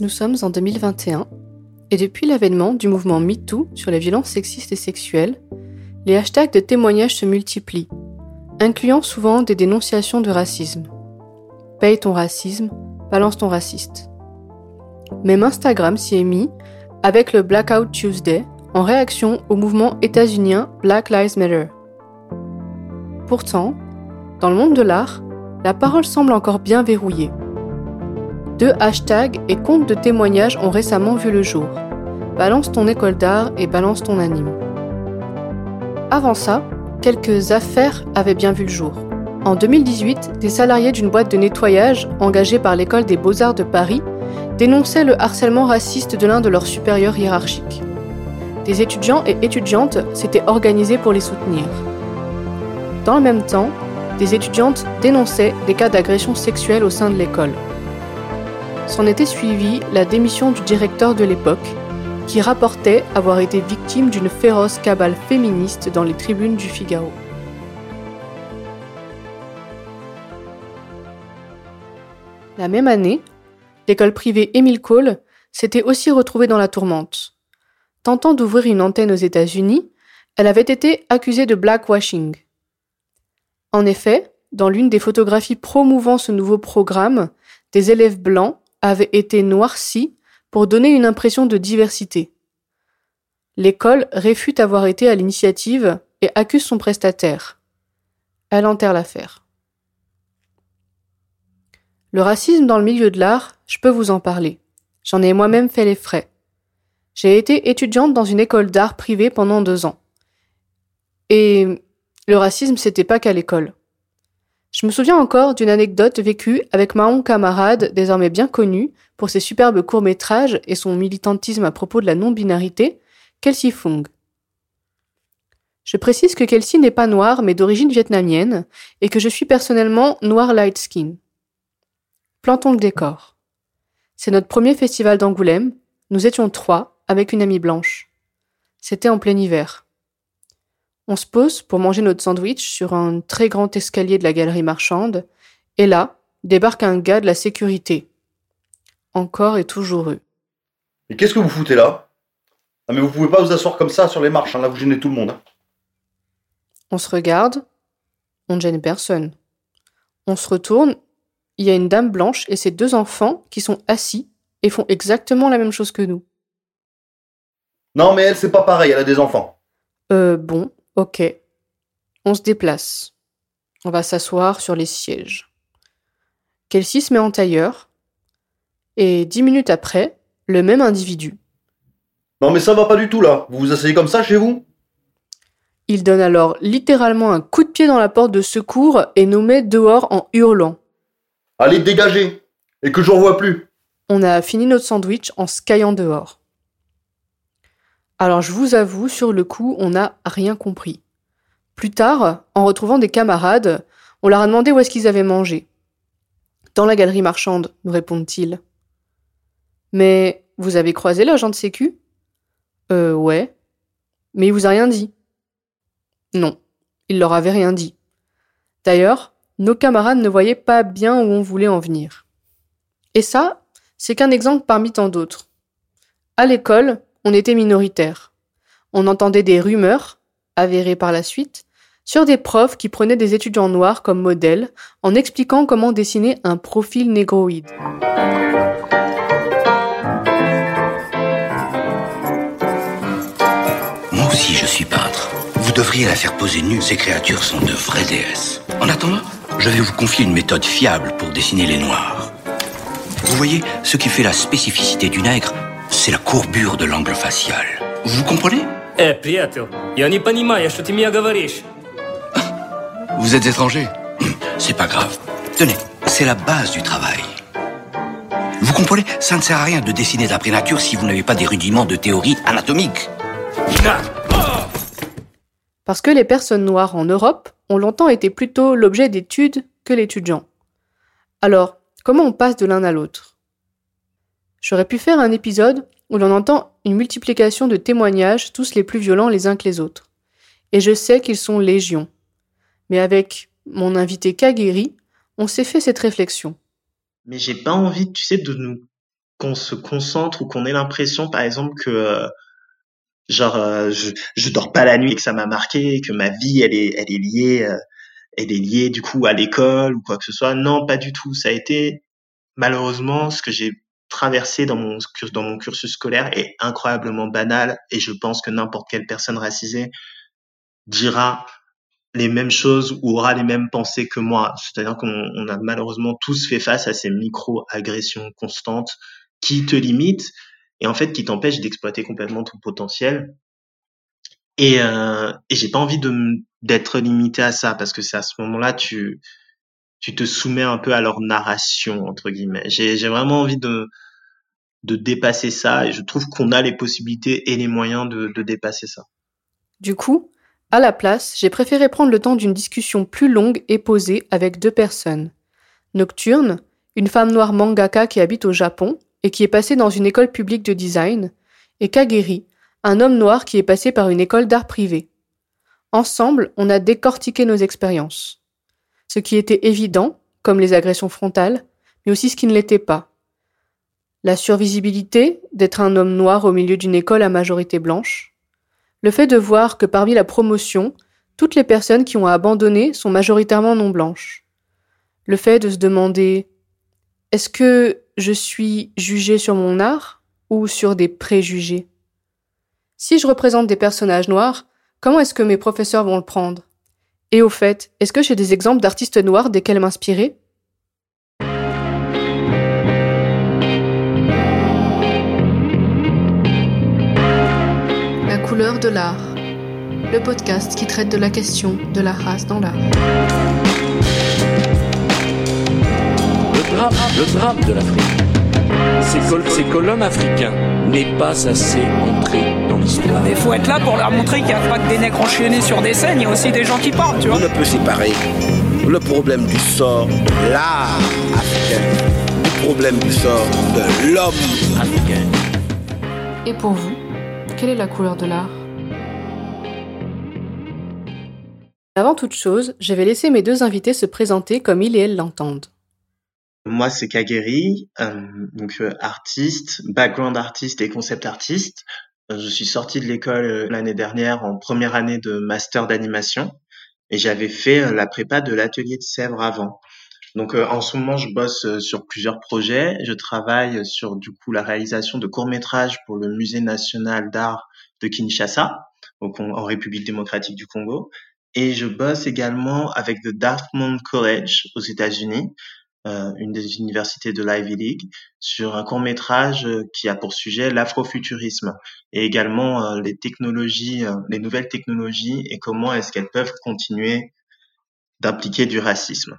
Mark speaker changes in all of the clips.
Speaker 1: Nous sommes en 2021 et depuis l'avènement du mouvement MeToo sur les violences sexistes et sexuelles, les hashtags de témoignages se multiplient, incluant souvent des dénonciations de racisme. Paye ton racisme, balance ton raciste. Même Instagram s'y est mis avec le Blackout Tuesday en réaction au mouvement états-unien Black Lives Matter. Pourtant, dans le monde de l'art, la parole semble encore bien verrouillée. Deux hashtags et comptes de témoignages ont récemment vu le jour. Balance ton école d'art et balance ton anime. Avant ça, quelques affaires avaient bien vu le jour. En 2018, des salariés d'une boîte de nettoyage engagée par l'école des beaux-arts de Paris dénonçaient le harcèlement raciste de l'un de leurs supérieurs hiérarchiques. Des étudiants et étudiantes s'étaient organisés pour les soutenir. Dans le même temps, des étudiantes dénonçaient des cas d'agression sexuelle au sein de l'école. S'en était suivi la démission du directeur de l'époque, qui rapportait avoir été victime d'une féroce cabale féministe dans les tribunes du Figaro. La même année, l'école privée Émile Cole s'était aussi retrouvée dans la tourmente. Tentant d'ouvrir une antenne aux États-Unis, elle avait été accusée de blackwashing. En effet, dans l'une des photographies promouvant ce nouveau programme, des élèves blancs avaient été noircis pour donner une impression de diversité. L'école réfute avoir été à l'initiative et accuse son prestataire. Elle enterre l'affaire. Le racisme dans le milieu de l'art, je peux vous en parler. J'en ai moi-même fait les frais. J'ai été étudiante dans une école d'art privée pendant deux ans. Et le racisme, c'était pas qu'à l'école. Je me souviens encore d'une anecdote vécue avec Mahon Camarade, désormais bien connu pour ses superbes courts-métrages et son militantisme à propos de la non-binarité, Kelsey Fung. Je précise que Kelsey n'est pas noire mais d'origine vietnamienne et que je suis personnellement noir light skin. Plantons le décor. C'est notre premier festival d'Angoulême. Nous étions trois avec une amie blanche. C'était en plein hiver. On se pose pour manger notre sandwich sur un très grand escalier de la galerie marchande, et là, débarque un gars de la sécurité. Encore et toujours eux.
Speaker 2: Et qu'est-ce que vous foutez là? Ah mais vous pouvez pas vous asseoir comme ça sur les marches, hein, là vous gênez tout le monde. Hein.
Speaker 1: On se regarde, on ne gêne personne. On se retourne, il y a une dame blanche et ses deux enfants qui sont assis et font exactement la même chose que nous.
Speaker 2: Non mais elle c'est pas pareil, elle a des enfants.
Speaker 1: Euh bon, Ok. On se déplace. On va s'asseoir sur les sièges. Kelsey se met en tailleur. Et dix minutes après, le même individu.
Speaker 2: Non mais ça va pas du tout là. Vous vous asseyez comme ça chez vous?
Speaker 1: Il donne alors littéralement un coup de pied dans la porte de secours et nous met dehors en hurlant.
Speaker 2: Allez, dégagez Et que je ne revois plus
Speaker 1: On a fini notre sandwich en skyant dehors. Alors je vous avoue, sur le coup, on n'a rien compris. Plus tard, en retrouvant des camarades, on leur a demandé où est-ce qu'ils avaient mangé. Dans la galerie marchande, nous répondent-ils. Mais vous avez croisé l'agent de sécu? Euh, ouais. Mais il vous a rien dit Non, il leur avait rien dit. D'ailleurs, nos camarades ne voyaient pas bien où on voulait en venir. Et ça, c'est qu'un exemple parmi tant d'autres. À l'école, on était minoritaire. On entendait des rumeurs, avérées par la suite, sur des profs qui prenaient des étudiants noirs comme modèles en expliquant comment dessiner un profil négroïde.
Speaker 3: Moi aussi je suis peintre. Vous devriez la faire poser nue, ces créatures sont de vraies déesses. En attendant, je vais vous confier une méthode fiable pour dessiner les noirs. Vous voyez, ce qui fait la spécificité du nègre, c'est la courbure de l'angle facial. Vous comprenez
Speaker 4: Eh, приятель, я не понимаю, что ты мне говоришь.
Speaker 3: Vous êtes étranger C'est pas grave. Tenez, c'est la base du travail. Vous comprenez Ça ne sert à rien de dessiner d'après nature si vous n'avez pas des rudiments de théorie anatomique.
Speaker 1: Parce que les personnes noires en Europe ont longtemps été plutôt l'objet d'études que l'étudiant. Alors, comment on passe de l'un à l'autre J'aurais pu faire un épisode où l'on entend une multiplication de témoignages, tous les plus violents les uns que les autres. Et je sais qu'ils sont légions. Mais avec mon invité Kagiri, on s'est fait cette réflexion.
Speaker 5: Mais j'ai pas envie, tu sais, de nous qu'on se concentre ou qu'on ait l'impression, par exemple, que euh, genre euh, je, je dors pas la nuit et que ça m'a marqué, que ma vie elle est elle est liée euh, elle est liée du coup à l'école ou quoi que ce soit. Non, pas du tout. Ça a été malheureusement ce que j'ai traversé dans mon dans mon cursus scolaire est incroyablement banal et je pense que n'importe quelle personne racisée dira les mêmes choses ou aura les mêmes pensées que moi. C'est-à-dire qu'on a malheureusement tous fait face à ces micro-agressions constantes qui te limitent et en fait qui t'empêchent d'exploiter complètement ton potentiel. Et, euh, et j'ai pas envie d'être limité à ça parce que c'est à ce moment-là tu tu te soumets un peu à leur narration entre guillemets. J'ai vraiment envie de de dépasser ça et je trouve qu'on a les possibilités et les moyens de, dépasser ça.
Speaker 1: Du coup, à la place, j'ai préféré prendre le temps d'une discussion plus longue et posée avec deux personnes. Nocturne, une femme noire mangaka qui habite au Japon et qui est passée dans une école publique de design, et Kageri, un homme noir qui est passé par une école d'art privé. Ensemble, on a décortiqué nos expériences. Ce qui était évident, comme les agressions frontales, mais aussi ce qui ne l'était pas. La survisibilité d'être un homme noir au milieu d'une école à majorité blanche, le fait de voir que parmi la promotion, toutes les personnes qui ont abandonné sont majoritairement non blanches. Le fait de se demander est-ce que je suis jugé sur mon art ou sur des préjugés? Si je représente des personnages noirs, comment est-ce que mes professeurs vont le prendre? Et au fait, est-ce que j'ai des exemples d'artistes noirs desquels m'inspirer? De l'art, le podcast qui traite de la question de la race dans l'art.
Speaker 6: Le drame, le drame de l'Afrique, c'est que, l'homme africain n'est pas assez montré dans l'histoire.
Speaker 7: Il faut être là pour leur montrer qu'il n'y a pas que des nègres enchaînés sur des scènes, il y a aussi des gens qui parlent, tu vois.
Speaker 8: On ne peut séparer le problème du sort de l'art africain du problème du sort de l'homme africain.
Speaker 1: Et pour vous quelle est la couleur de l'art? Avant toute chose, je vais laisser mes deux invités se présenter comme ils et elles l'entendent.
Speaker 5: Moi, c'est Kageri, euh, donc euh, artiste, background artiste et concept artiste. Euh, je suis sorti de l'école l'année dernière en première année de master d'animation et j'avais fait la prépa de l'atelier de Sèvres avant. Donc en ce moment, je bosse sur plusieurs projets. Je travaille sur du coup la réalisation de courts métrages pour le Musée national d'art de Kinshasa, donc en République démocratique du Congo. Et je bosse également avec le Dartmouth College aux États-Unis, euh, une des universités de l'Ivy League, sur un court métrage qui a pour sujet l'afrofuturisme et également les technologies, les nouvelles technologies et comment est-ce qu'elles peuvent continuer d'impliquer du racisme.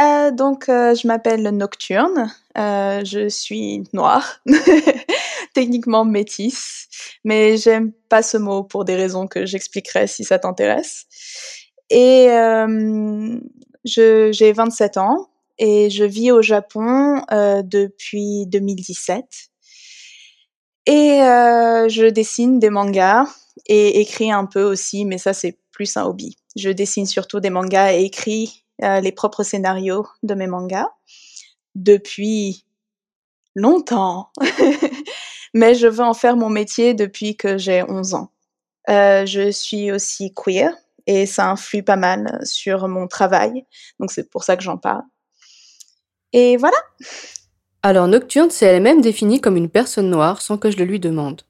Speaker 9: Euh, donc, euh, je m'appelle Nocturne. Euh, je suis noire, techniquement métisse, mais j'aime pas ce mot pour des raisons que j'expliquerai si ça t'intéresse. Et j'ai 27 ans et je vis au Japon depuis 2017. Et je dessine des mangas et écris un peu aussi, mais ça c'est plus un hobby. Je dessine surtout des mangas et écris euh, les propres scénarios de mes mangas depuis longtemps. Mais je veux en faire mon métier depuis que j'ai 11 ans. Euh, je suis aussi queer et ça influe pas mal sur mon travail. Donc c'est pour ça que j'en parle. Et voilà.
Speaker 1: Alors Nocturne s'est elle-même définie comme une personne noire sans que je le lui demande.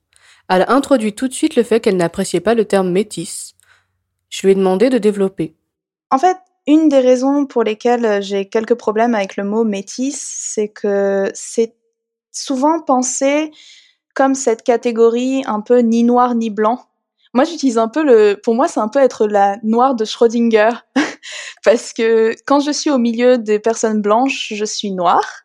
Speaker 1: Elle introduit tout de suite le fait qu'elle n'appréciait pas le terme métisse. Je lui ai demandé de développer.
Speaker 9: En fait, une des raisons pour lesquelles j'ai quelques problèmes avec le mot métis, c'est que c'est souvent pensé comme cette catégorie un peu ni noir ni blanc. Moi, j'utilise un peu le, pour moi, c'est un peu être la noire de Schrödinger. Parce que quand je suis au milieu des personnes blanches, je suis noire.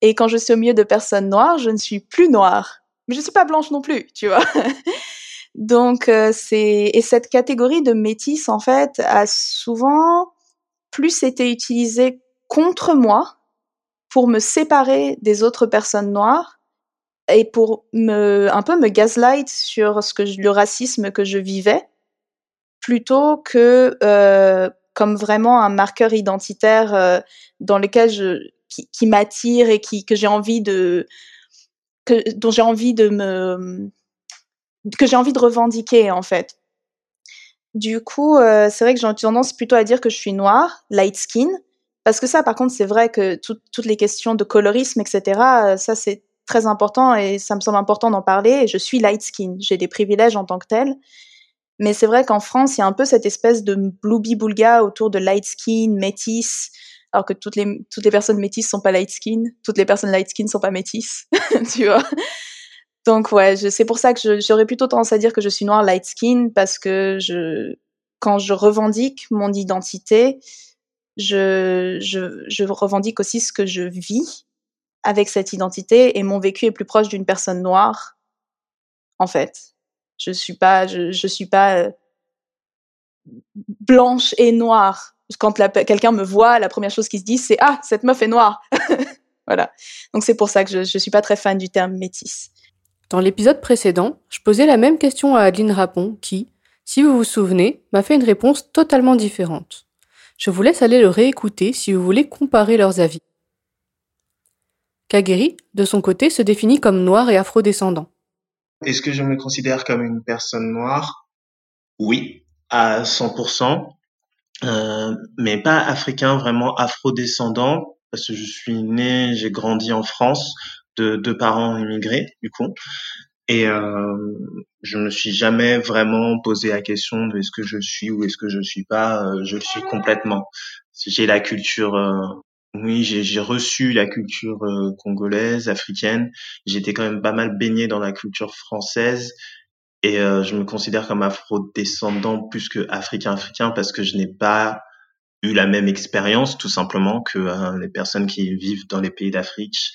Speaker 9: Et quand je suis au milieu de personnes noires, je ne suis plus noire. Mais je suis pas blanche non plus, tu vois. Donc euh, c'est et cette catégorie de métis en fait a souvent plus été utilisée contre moi pour me séparer des autres personnes noires et pour me un peu me gaslight sur ce que le racisme que je vivais plutôt que euh, comme vraiment un marqueur identitaire euh, dans lequel je qui, qui m'attire et qui que j'ai envie de que dont j'ai envie de me que j'ai envie de revendiquer en fait. Du coup, euh, c'est vrai que j'ai tendance plutôt à dire que je suis noire, light skin, parce que ça, par contre, c'est vrai que toutes les questions de colorisme, etc., euh, ça c'est très important et ça me semble important d'en parler. Et je suis light skin, j'ai des privilèges en tant que tel. Mais c'est vrai qu'en France, il y a un peu cette espèce de bloubi-boulga autour de light skin, métis, alors que toutes les, toutes les personnes métisses sont pas light skin, toutes les personnes light skin sont pas métisses, tu vois. Donc ouais, c'est pour ça que j'aurais plutôt tendance à dire que je suis noire light skin parce que je, quand je revendique mon identité, je, je, je revendique aussi ce que je vis avec cette identité et mon vécu est plus proche d'une personne noire, en fait. Je suis pas, je, je suis pas euh, blanche et noire. Quand quelqu'un me voit, la première chose qui se dit, c'est ah cette meuf est noire. voilà. Donc c'est pour ça que je, je suis pas très fan du terme métisse.
Speaker 1: Dans l'épisode précédent, je posais la même question à Adeline Rapon qui, si vous vous souvenez, m'a fait une réponse totalement différente. Je vous laisse aller le réécouter si vous voulez comparer leurs avis. Kageri, de son côté, se définit comme noir et afrodescendant.
Speaker 5: Est-ce que je me considère comme une personne noire? Oui, à 100%, euh, mais pas africain, vraiment afrodescendant, parce que je suis né, j'ai grandi en France, de parents immigrés du coup. Et euh, je me suis jamais vraiment posé la question de est-ce que je suis ou est-ce que je suis pas euh, je le suis complètement. J'ai la culture euh, oui j'ai reçu la culture euh, congolaise africaine. J'étais quand même pas mal baigné dans la culture française. Et je me considère comme afro-descendant plus que africain africain parce que je n'ai pas eu la même expérience tout simplement que les personnes qui vivent dans les pays d'Afrique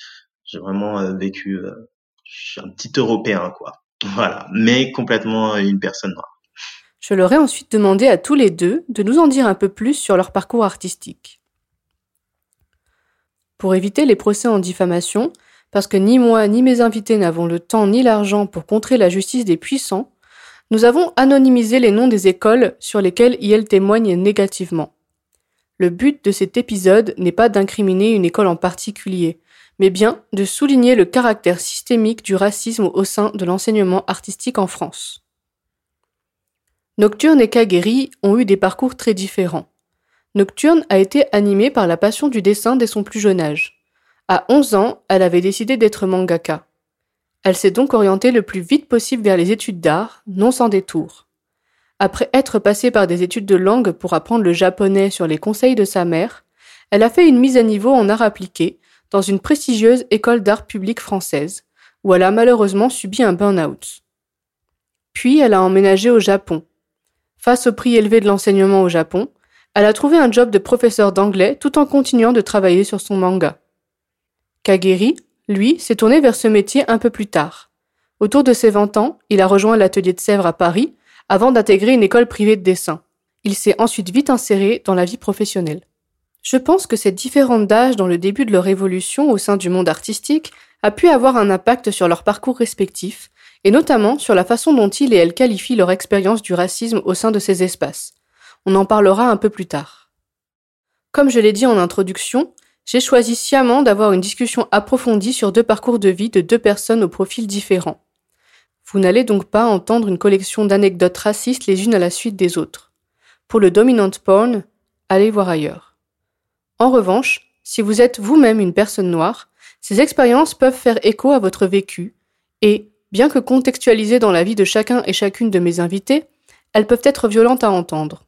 Speaker 5: j'ai vraiment euh, vécu, euh, je suis un petit Européen, quoi. Voilà, mais complètement euh, une personne noire.
Speaker 1: Je leur ai ensuite demandé à tous les deux de nous en dire un peu plus sur leur parcours artistique. Pour éviter les procès en diffamation, parce que ni moi ni mes invités n'avons le temps ni l'argent pour contrer la justice des puissants, nous avons anonymisé les noms des écoles sur lesquelles IL témoigne négativement. Le but de cet épisode n'est pas d'incriminer une école en particulier, mais bien de souligner le caractère systémique du racisme au sein de l'enseignement artistique en France. Nocturne et Kageri ont eu des parcours très différents. Nocturne a été animée par la passion du dessin dès son plus jeune âge. À 11 ans, elle avait décidé d'être mangaka. Elle s'est donc orientée le plus vite possible vers les études d'art, non sans détour. Après être passée par des études de langue pour apprendre le japonais sur les conseils de sa mère, elle a fait une mise à niveau en art appliqué dans une prestigieuse école d'art public française, où elle a malheureusement subi un burn-out. Puis elle a emménagé au Japon. Face au prix élevé de l'enseignement au Japon, elle a trouvé un job de professeur d'anglais tout en continuant de travailler sur son manga. Kageri, lui, s'est tourné vers ce métier un peu plus tard. Autour de ses 20 ans, il a rejoint l'atelier de Sèvres à Paris avant d'intégrer une école privée de dessin. Il s'est ensuite vite inséré dans la vie professionnelle. Je pense que cette différence d'âge dans le début de leur évolution au sein du monde artistique a pu avoir un impact sur leur parcours respectif, et notamment sur la façon dont ils et elles qualifient leur expérience du racisme au sein de ces espaces. On en parlera un peu plus tard. Comme je l'ai dit en introduction, j'ai choisi sciemment d'avoir une discussion approfondie sur deux parcours de vie de deux personnes au profil différents. Vous n'allez donc pas entendre une collection d'anecdotes racistes les unes à la suite des autres. Pour le dominant porn, allez voir ailleurs. En revanche, si vous êtes vous-même une personne noire, ces expériences peuvent faire écho à votre vécu et, bien que contextualisées dans la vie de chacun et chacune de mes invités, elles peuvent être violentes à entendre.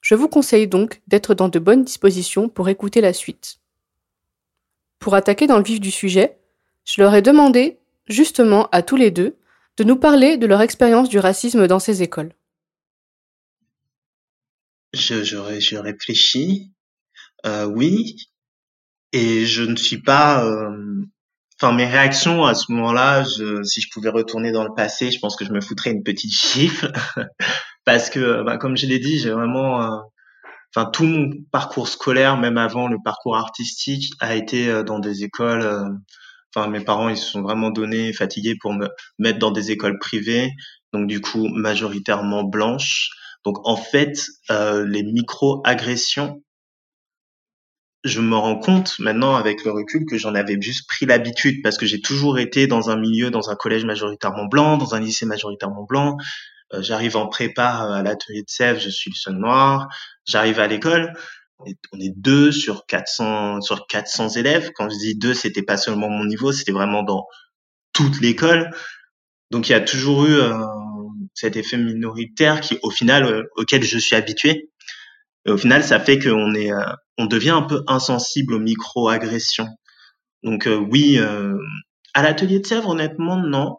Speaker 1: Je vous conseille donc d'être dans de bonnes dispositions pour écouter la suite. Pour attaquer dans le vif du sujet, je leur ai demandé, justement à tous les deux, de nous parler de leur expérience du racisme dans ces écoles.
Speaker 5: Je, réfléchis. Euh, oui, et je ne suis pas. Euh, enfin, mes réactions à ce moment-là, si je pouvais retourner dans le passé, je pense que je me foutrais une petite gifle parce que, bah, comme je l'ai dit, j'ai vraiment. Euh, enfin, tout mon parcours scolaire, même avant le parcours artistique, a été dans des écoles. Enfin, mes parents, ils se sont vraiment donnés, fatigués pour me mettre dans des écoles privées, donc du coup majoritairement blanches. Donc en fait, les micro-agressions je me rends compte maintenant avec le recul que j'en avais juste pris l'habitude parce que j'ai toujours été dans un milieu, dans un collège majoritairement blanc, dans un lycée majoritairement blanc. Euh, j'arrive en prépa à l'atelier de Sèvres, je suis le seul noir. J'arrive à l'école, on est deux sur 400 sur 400 élèves. Quand je dis deux, c'était pas seulement mon niveau, c'était vraiment dans toute l'école. Donc il y a toujours eu euh, cet effet minoritaire qui, au final, euh, auquel je suis habitué. Et au final, ça fait qu'on est, euh, on devient un peu insensible aux micro-agressions. Donc oui, à l'atelier de Sèvres, honnêtement, non.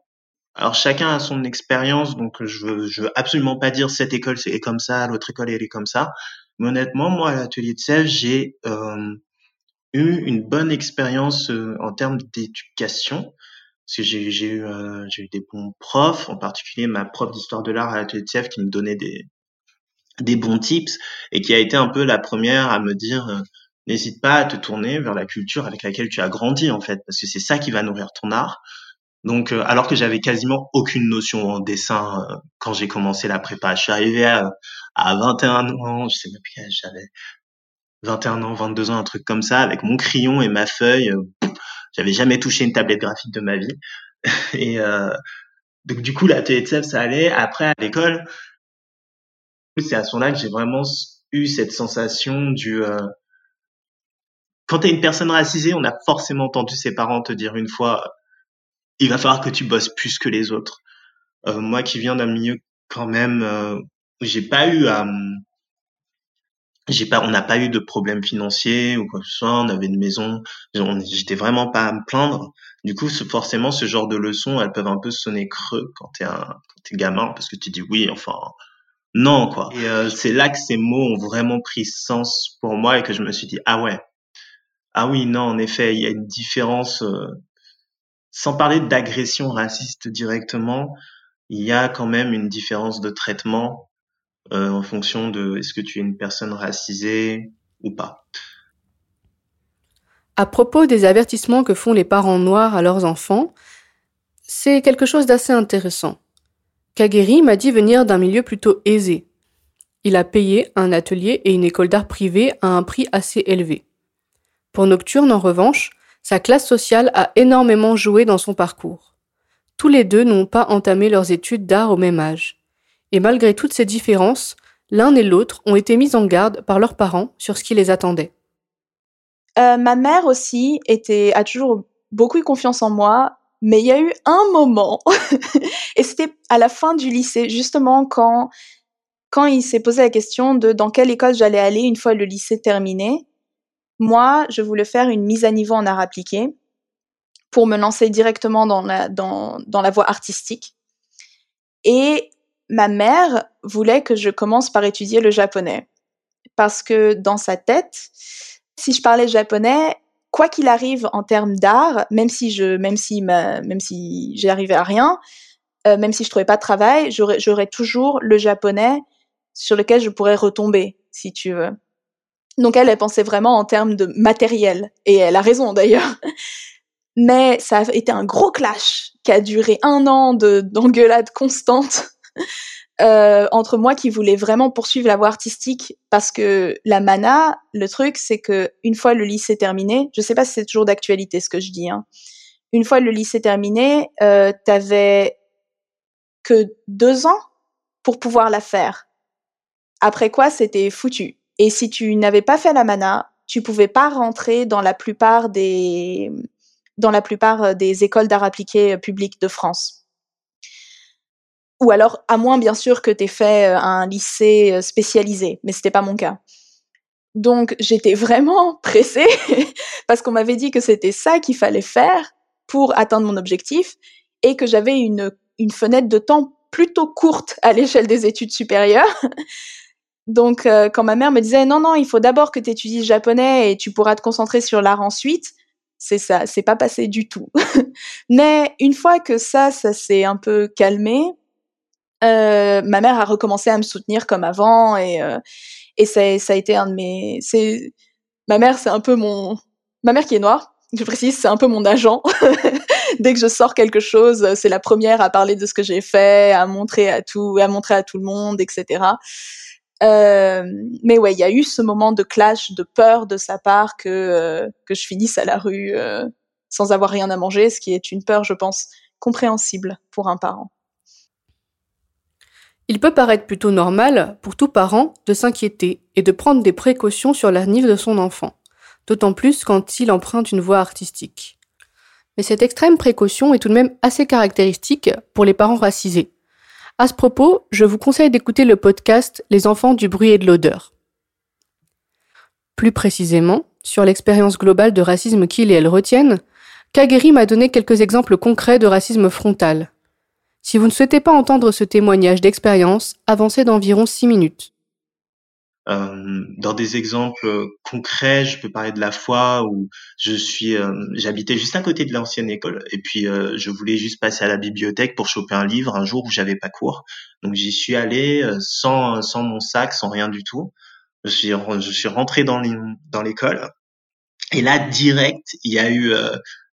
Speaker 5: Alors chacun a son expérience, donc je veux, je veux absolument pas dire cette école c'est comme ça, l'autre école elle est comme ça. Mais honnêtement, moi à l'atelier de Sèvres, j'ai eu une bonne expérience en termes d'éducation parce que j'ai eu euh, j'ai eu des bons profs, en particulier ma prof d'histoire de l'art à l'atelier de Sèvres qui me donnait des des bons tips et qui a été un peu la première à me dire euh, n'hésite pas à te tourner vers la culture avec laquelle tu as grandi en fait parce que c'est ça qui va nourrir ton art. Donc euh, alors que j'avais quasiment aucune notion en dessin quand j'ai commencé la prépa, je suis arrivé à, à 21 ans, je sais même plus j'avais 21 ans, 22 ans, un truc comme ça avec mon crayon et ma feuille j'avais jamais touché une tablette graphique de ma vie. Et euh, donc du coup, la TETSEF, ça allait. Après, à l'école, c'est à ce moment-là que j'ai vraiment eu cette sensation du... Euh, quand tu es une personne racisée, on a forcément entendu ses parents te dire une fois, il va falloir que tu bosses plus que les autres. Euh, moi qui viens d'un milieu quand même, euh, j'ai pas eu à j'ai pas, on n'a pas eu de problème financier ou quoi que ce soit. On avait une maison. J'étais vraiment pas à me plaindre. Du coup, forcément, ce genre de leçons, elles peuvent un peu sonner creux quand t'es un, quand t'es gamin, parce que tu dis oui, enfin, non, quoi. Et euh, c'est là que ces mots ont vraiment pris sens pour moi et que je me suis dit ah ouais, ah oui, non, en effet, il y a une différence. Euh, sans parler d'agression raciste directement, il y a quand même une différence de traitement euh, en fonction de est-ce que tu es une personne racisée ou pas?
Speaker 1: À propos des avertissements que font les parents noirs à leurs enfants, c'est quelque chose d'assez intéressant. Kageri m'a dit venir d'un milieu plutôt aisé. Il a payé un atelier et une école d'art privée à un prix assez élevé. Pour Nocturne, en revanche, sa classe sociale a énormément joué dans son parcours. Tous les deux n'ont pas entamé leurs études d'art au même âge. Et malgré toutes ces différences, l'un et l'autre ont été mis en garde par leurs parents sur ce qui les attendait.
Speaker 9: Euh, ma mère aussi était, a toujours beaucoup eu confiance en moi, mais il y a eu un moment, et c'était à la fin du lycée, justement quand, quand il s'est posé la question de dans quelle école j'allais aller une fois le lycée terminé. Moi, je voulais faire une mise à niveau en art appliqué pour me lancer directement dans la, dans, dans la voie artistique. Et ma mère voulait que je commence par étudier le japonais. Parce que dans sa tête, si je parlais japonais, quoi qu'il arrive en termes d'art, même si je, même si même si j'arrivais à rien, euh, même si je trouvais pas de travail, j'aurais toujours le japonais sur lequel je pourrais retomber, si tu veux. Donc elle, elle pensait vraiment en termes de matériel, et elle a raison d'ailleurs. Mais ça a été un gros clash qui a duré un an d'engueulade constante euh, entre moi qui voulais vraiment poursuivre la voie artistique parce que la mana, le truc, c'est que une fois le lycée terminé, je sais pas si c'est toujours d'actualité ce que je dis, hein, une fois le lycée terminé, euh, t'avais que deux ans pour pouvoir la faire. Après quoi, c'était foutu. Et si tu n'avais pas fait la mana, tu pouvais pas rentrer dans la plupart des dans la plupart des écoles d'art appliqué publiques de France ou alors à moins bien sûr que tu aies fait euh, un lycée euh, spécialisé, mais c'était pas mon cas. Donc j'étais vraiment pressée parce qu'on m'avait dit que c'était ça qu'il fallait faire pour atteindre mon objectif et que j'avais une, une fenêtre de temps plutôt courte à l'échelle des études supérieures. Donc euh, quand ma mère me disait non non, il faut d'abord que tu étudies le japonais et tu pourras te concentrer sur l'art ensuite, c'est ça, c'est pas passé du tout. Mais une fois que ça ça s'est un peu calmé, euh, ma mère a recommencé à me soutenir comme avant et euh, et ça, ça a été un de mes c'est ma mère c'est un peu mon ma mère qui est noire je précise c'est un peu mon agent dès que je sors quelque chose c'est la première à parler de ce que j'ai fait à montrer à tout à montrer à tout le monde etc Euh, mais ouais, il y a eu ce moment de clash, de peur de sa part que euh, que je finisse à la rue euh, sans avoir rien à manger, ce qui est une peur, je pense, compréhensible pour un parent.
Speaker 1: Il peut paraître plutôt normal pour tout parent de s'inquiéter et de prendre des précautions sur l'avenir de son enfant, d'autant plus quand il emprunte une voie artistique. Mais cette extrême précaution est tout de même assez caractéristique pour les parents racisés. À ce propos, je vous conseille d'écouter le podcast Les enfants du bruit et de l'odeur. Plus précisément, sur l'expérience globale de racisme qu'ils et elles retiennent, Kageri m'a donné quelques exemples concrets de racisme frontal. Si vous ne souhaitez pas entendre ce témoignage d'expérience, avancez d'environ 6 minutes.
Speaker 5: Euh, dans des exemples concrets, je peux parler de la fois où je suis, euh, j'habitais juste à côté de l'ancienne école et puis euh, je voulais juste passer à la bibliothèque pour choper un livre un jour où j'avais pas cours. Donc j'y suis allé sans sans mon sac, sans rien du tout. Je suis je suis rentré dans l'école et là direct il y a eu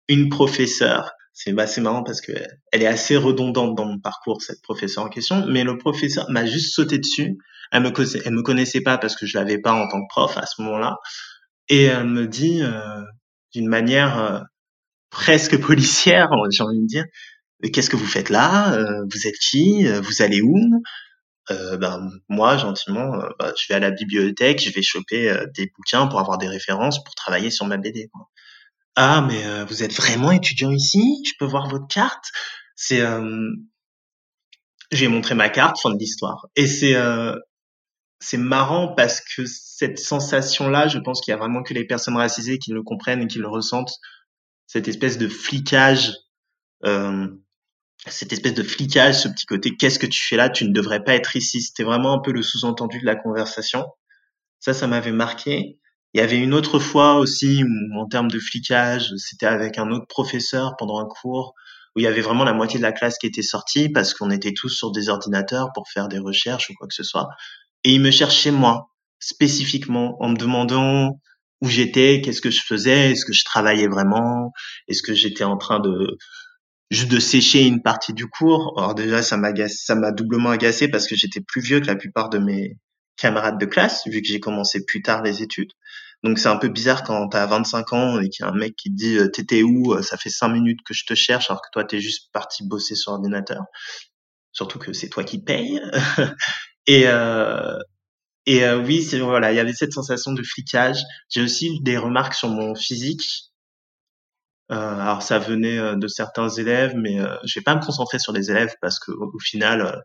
Speaker 5: une professeure c'est assez marrant parce que elle est assez redondante dans mon parcours cette professeure en question mais le professeur m'a juste sauté dessus. Elle me connaissait, me connaissait pas parce que je l'avais pas en tant que prof à ce moment-là. Et elle me dit euh, d'une manière euh, presque policière j'ai envie de dire qu'est-ce que vous faites là? Euh, vous êtes qui? Vous allez où? Ben moi gentiment bah, je vais à la bibliothèque je vais choper des bouquins pour avoir des références pour travailler sur ma BD. Ah, mais euh, vous êtes vraiment étudiant ici? Je peux voir votre carte? C'est, euh... j'ai montré ma carte, fin de l'histoire. Et c'est, euh... c'est marrant parce que cette sensation-là, je pense qu'il y a vraiment que les personnes racisées qui le comprennent et qui le ressentent. Cette espèce de flicage, euh... cette espèce de flicage, ce petit côté, qu'est-ce que tu fais là? Tu ne devrais pas être ici. C'était vraiment un peu le sous-entendu de la conversation. Ça, ça m'avait marqué. Il y avait une autre fois aussi en termes de flicage, c'était avec un autre professeur pendant un cours où il y avait vraiment la moitié de la classe qui était sortie parce qu'on était tous sur des ordinateurs pour faire des recherches ou quoi que ce soit. Et il me cherchait moi, spécifiquement, en me demandant où j'étais, qu'est-ce que je faisais, est-ce que je travaillais vraiment, est-ce que j'étais en train de juste de sécher une partie du cours. Alors déjà, ça m'a ça m'a doublement agacé parce que j'étais plus vieux que la plupart de mes camarades de classe, vu que j'ai commencé plus tard les études. Donc c'est un peu bizarre quand t'as 25 ans et qu'il y a un mec qui dit euh, t'étais où euh, Ça fait 5 minutes que je te cherche alors que toi t'es juste parti bosser sur ordinateur. Surtout que c'est toi qui payes. et euh, et euh, oui, c'est voilà, il y avait cette sensation de flicage. J'ai aussi eu des remarques sur mon physique. Euh, alors ça venait de certains élèves, mais je vais pas me concentrer sur les élèves parce que au final,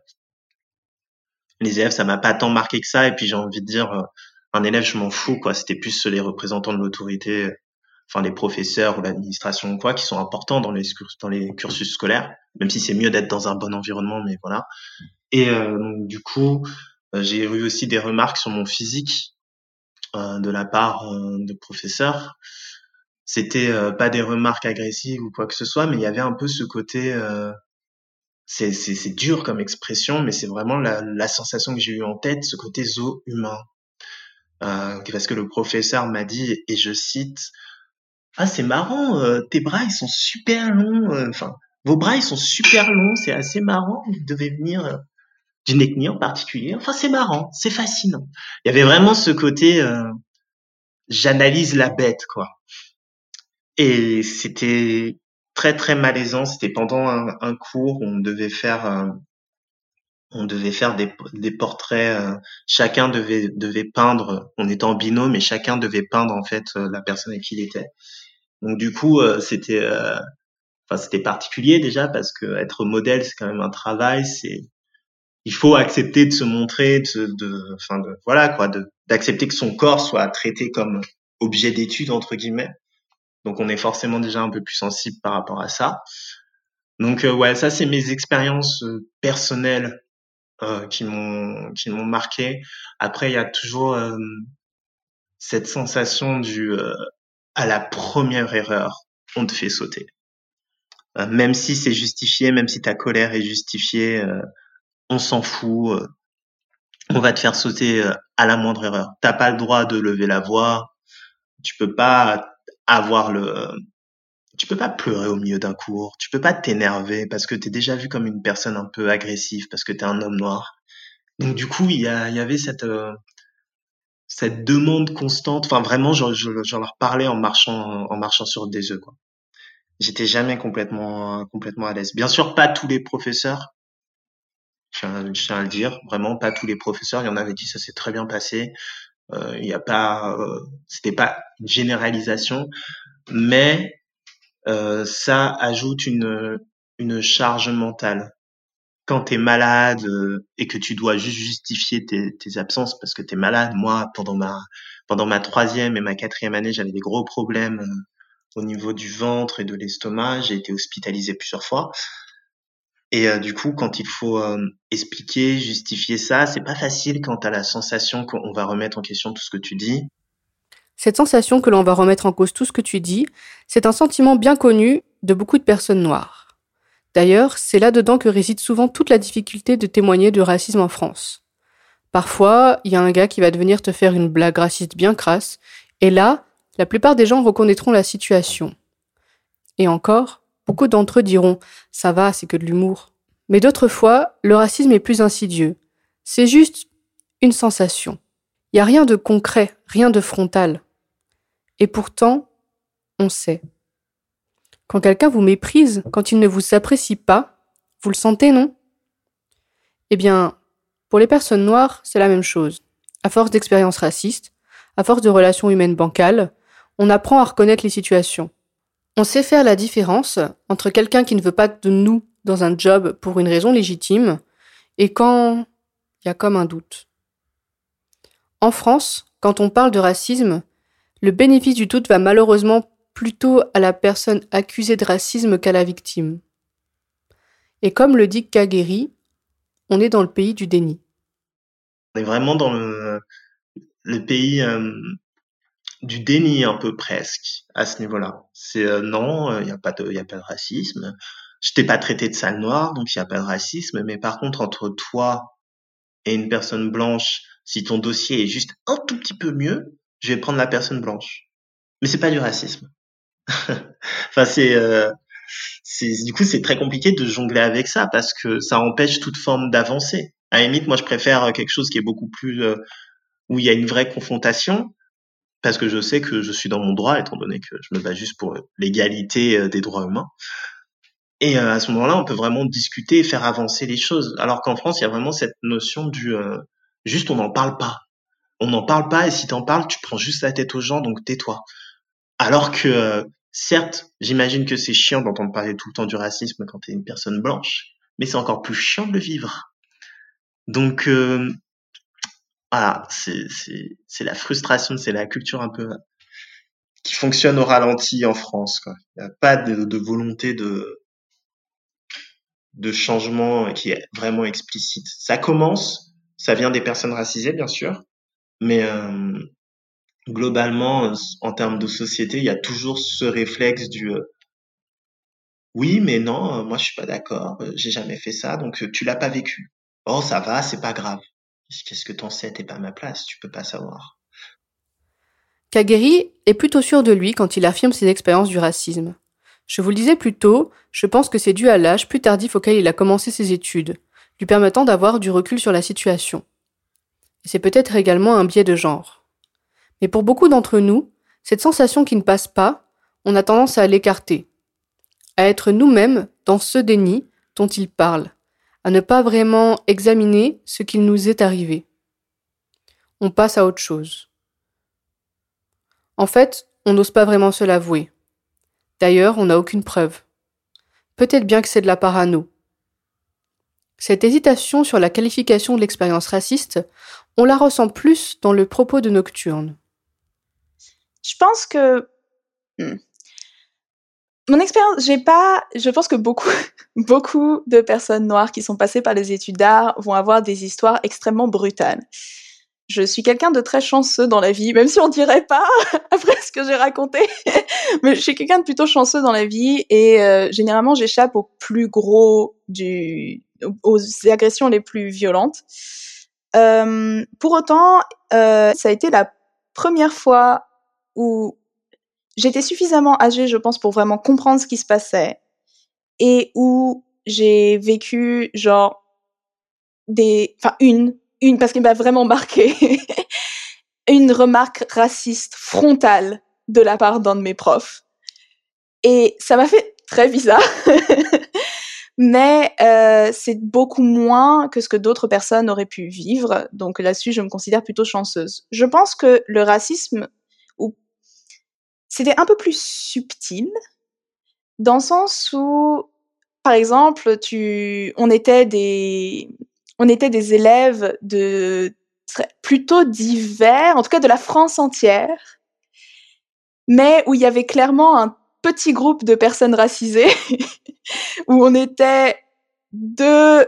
Speaker 5: les élèves ça m'a pas tant marqué que ça. Et puis j'ai envie de dire, un élève, je m'en fous, quoi. C'était plus les représentants de l'autorité, enfin les professeurs ou l'administration quoi, qui sont importants dans les cursus scolaires, même si c'est mieux d'être dans un bon environnement, mais voilà. Et euh, du coup, euh, j'ai eu aussi des remarques sur mon physique euh, de la part de professeurs. C'était pas des remarques agressives ou quoi que ce soit, mais il y avait un peu ce côté c'est c'est dur comme expression, mais c'est vraiment la, la sensation que j'ai eu en tête, ce côté zoo humain. Euh, parce que le professeur m'a dit, et je cite, ah c'est marrant, euh, tes bras ils sont super longs, euh, enfin vos bras ils sont super longs, c'est assez marrant, vous devez venir d'une ethnie en particulier, enfin c'est marrant, c'est fascinant. Il y avait vraiment ce côté, j'analyse la bête quoi. Et c'était très très malaisant, c'était pendant un, un, cours où on devait faire on devait faire des, des portraits, euh, chacun devait, devait peindre, on était en binôme, mais chacun devait peindre en fait euh, la personne avec qui il était. Donc du coup, euh, c'était, enfin c'était particulier déjà parce que être modèle c'est quand même un travail, c'est, il faut accepter de se montrer, de, de enfin de, voilà quoi, d'accepter que son corps soit traité comme objet d'étude entre guillemets. Donc on est forcément déjà un peu plus sensible par rapport à ça. Donc ouais, ça c'est mes expériences personnelles euh, qui m'ont qui m'ont marqué. Après, il y a toujours euh, cette sensation du euh, à la première erreur, on te fait sauter. même si c'est justifié, même si ta colère est justifiée, on s'en fout. on va te faire sauter à la moindre erreur. T'as pas le droit de lever la voix. Tu peux pas avoir le tu peux pas pleurer au milieu d'un cours, tu peux pas t'énerver parce que tu es déjà vu comme une personne un peu agressive, parce que tu es un homme noir. Donc du coup, il y, y avait cette euh, cette demande constante. Enfin, vraiment, je, je, leur parlais en marchant en marchant sur des œufs. Quoi. J'étais jamais complètement complètement à l'aise. Bien sûr, pas tous les professeurs. Je tiens, à le dire, vraiment pas tous les professeurs. Il y en avait dit ça s'est très bien passé. Euh, il n'y a pas, euh, c'était pas une généralisation, mais euh, ça ajoute une une charge mentale quand tu es malade euh, et que tu dois juste justifier tes, tes absences parce que tu es malade, moi, pendant ma, pendant ma troisième et ma quatrième année, j'avais des gros problèmes euh, au niveau du ventre et de l'estomac. J'ai été hospitalisé plusieurs fois. Et du coup, quand il faut expliquer, justifier ça, c'est pas facile quand tu as la sensation qu'on va remettre en question tout ce que tu dis.
Speaker 1: Cette sensation que l'on va remettre en cause tout ce que tu dis, c'est un sentiment bien connu de beaucoup de personnes noires. D'ailleurs, c'est là-dedans que réside souvent toute la difficulté de témoigner de racisme en France. Parfois, il y a un gars qui va devenir te faire une blague raciste bien crasse, et là, la plupart des gens reconnaîtront la situation. Et encore, beaucoup d'entre eux diront ça va, c'est que de l'humour. Mais d'autres fois, le racisme est plus insidieux. C'est juste une sensation. Il n'y a rien de concret, rien de frontal. Et pourtant, on sait. Quand quelqu'un vous méprise, quand il ne vous apprécie pas, vous le sentez, non? Eh bien, pour les personnes noires, c'est la même chose. À force d'expériences racistes, à force de relations humaines bancales, on apprend à reconnaître les situations. On sait faire la différence entre quelqu'un qui ne veut pas de nous dans un job pour une raison légitime et quand il y a comme un doute. En France, quand on parle de racisme, le bénéfice du doute va malheureusement plutôt à la personne accusée de racisme qu'à la victime. Et comme le dit Kagheri, on est dans le pays du déni.
Speaker 5: On est vraiment dans le, pays euh, du déni un peu presque à ce niveau-là. C'est euh, non, il n'y a pas de, a pas de racisme. Je t'ai pas traité de sale noire, donc il n'y a pas de racisme. Mais par contre, entre toi et une personne blanche, si ton dossier est juste un tout petit peu mieux, je vais prendre la personne blanche. Mais c'est pas du racisme. enfin, c'est, euh, du coup, c'est très compliqué de jongler avec ça parce que ça empêche toute forme d'avancée. À la limite, moi, je préfère quelque chose qui est beaucoup plus euh, où il y a une vraie confrontation parce que je sais que je suis dans mon droit étant donné que je me bats juste pour l'égalité euh, des droits humains. Et à ce moment-là, on peut vraiment discuter et faire avancer les choses. Alors qu'en France, il y a vraiment cette notion du juste on n'en parle pas. On n'en parle pas et si t'en parles, tu prends juste la tête aux gens, donc tais-toi. Alors que, certes, j'imagine que c'est chiant d'entendre parler tout le temps du racisme quand tu es une personne blanche, mais c'est encore plus chiant de le vivre. Donc, euh, voilà, c'est la frustration, c'est la culture un peu qui fonctionne au ralenti en France. Il n'y a pas de, volonté de changement qui est vraiment explicite. Ça commence, ça vient des personnes racisées, bien sûr, mais euh, globalement, euh, en termes de société, il y a toujours ce réflexe du euh, oui, mais non, euh, moi je suis pas d'accord, j'ai jamais fait ça, donc tu l'as pas vécu. Oh, ça va, c'est pas grave. Qu'est-ce que t'en sais? T'es pas à ma place, tu peux pas savoir.
Speaker 1: Kagheri est plutôt sûr de lui quand il affirme ses expériences du racisme. Je vous le disais plus tôt, je pense que c'est dû à l'âge plus tardif auquel il a commencé ses études, lui permettant d'avoir du recul sur la situation. C'est peut-être également un biais de genre. Mais pour beaucoup d'entre nous, cette sensation qui ne passe pas, on a tendance à l'écarter, à être nous-mêmes dans ce déni dont il parle, à ne pas vraiment examiner ce qu'il nous est arrivé. On passe à autre chose. En fait, on n'ose pas vraiment se l'avouer. D'ailleurs, on n'a aucune preuve. Peut-être bien que c'est de la parano. Cette hésitation sur la qualification de l'expérience raciste, on la ressent plus dans le propos de Nocturne.
Speaker 9: Je pense que hmm, mon expérience, j'ai pas, je pense que beaucoup, beaucoup de personnes noires qui sont passées par les études d'art vont avoir des histoires extrêmement brutales. Je suis quelqu'un de très chanceux dans la vie, même si on dirait pas après ce que j'ai raconté, mais je suis quelqu'un de plutôt chanceux dans la vie et euh, généralement j'échappe au plus gros du, aux agressions les plus violentes. Euh, pour autant, euh, ça a été la première fois où j'étais suffisamment âgée, je pense, pour vraiment comprendre ce qui se passait et où j'ai vécu genre des, enfin une une, parce qu'il m'a vraiment marqué, une remarque raciste frontale de la part d'un de mes profs. Et ça m'a fait très bizarre. Mais euh, c'est beaucoup moins que ce que d'autres personnes auraient pu vivre. Donc là-dessus, je me considère plutôt chanceuse. Je pense que le racisme, c'était un peu plus subtil, dans le sens où, par exemple, on était des, élèves plutôt divers, en tout cas de la France entière, mais où il y avait clairement un petit groupe de personnes racisées où on était deux.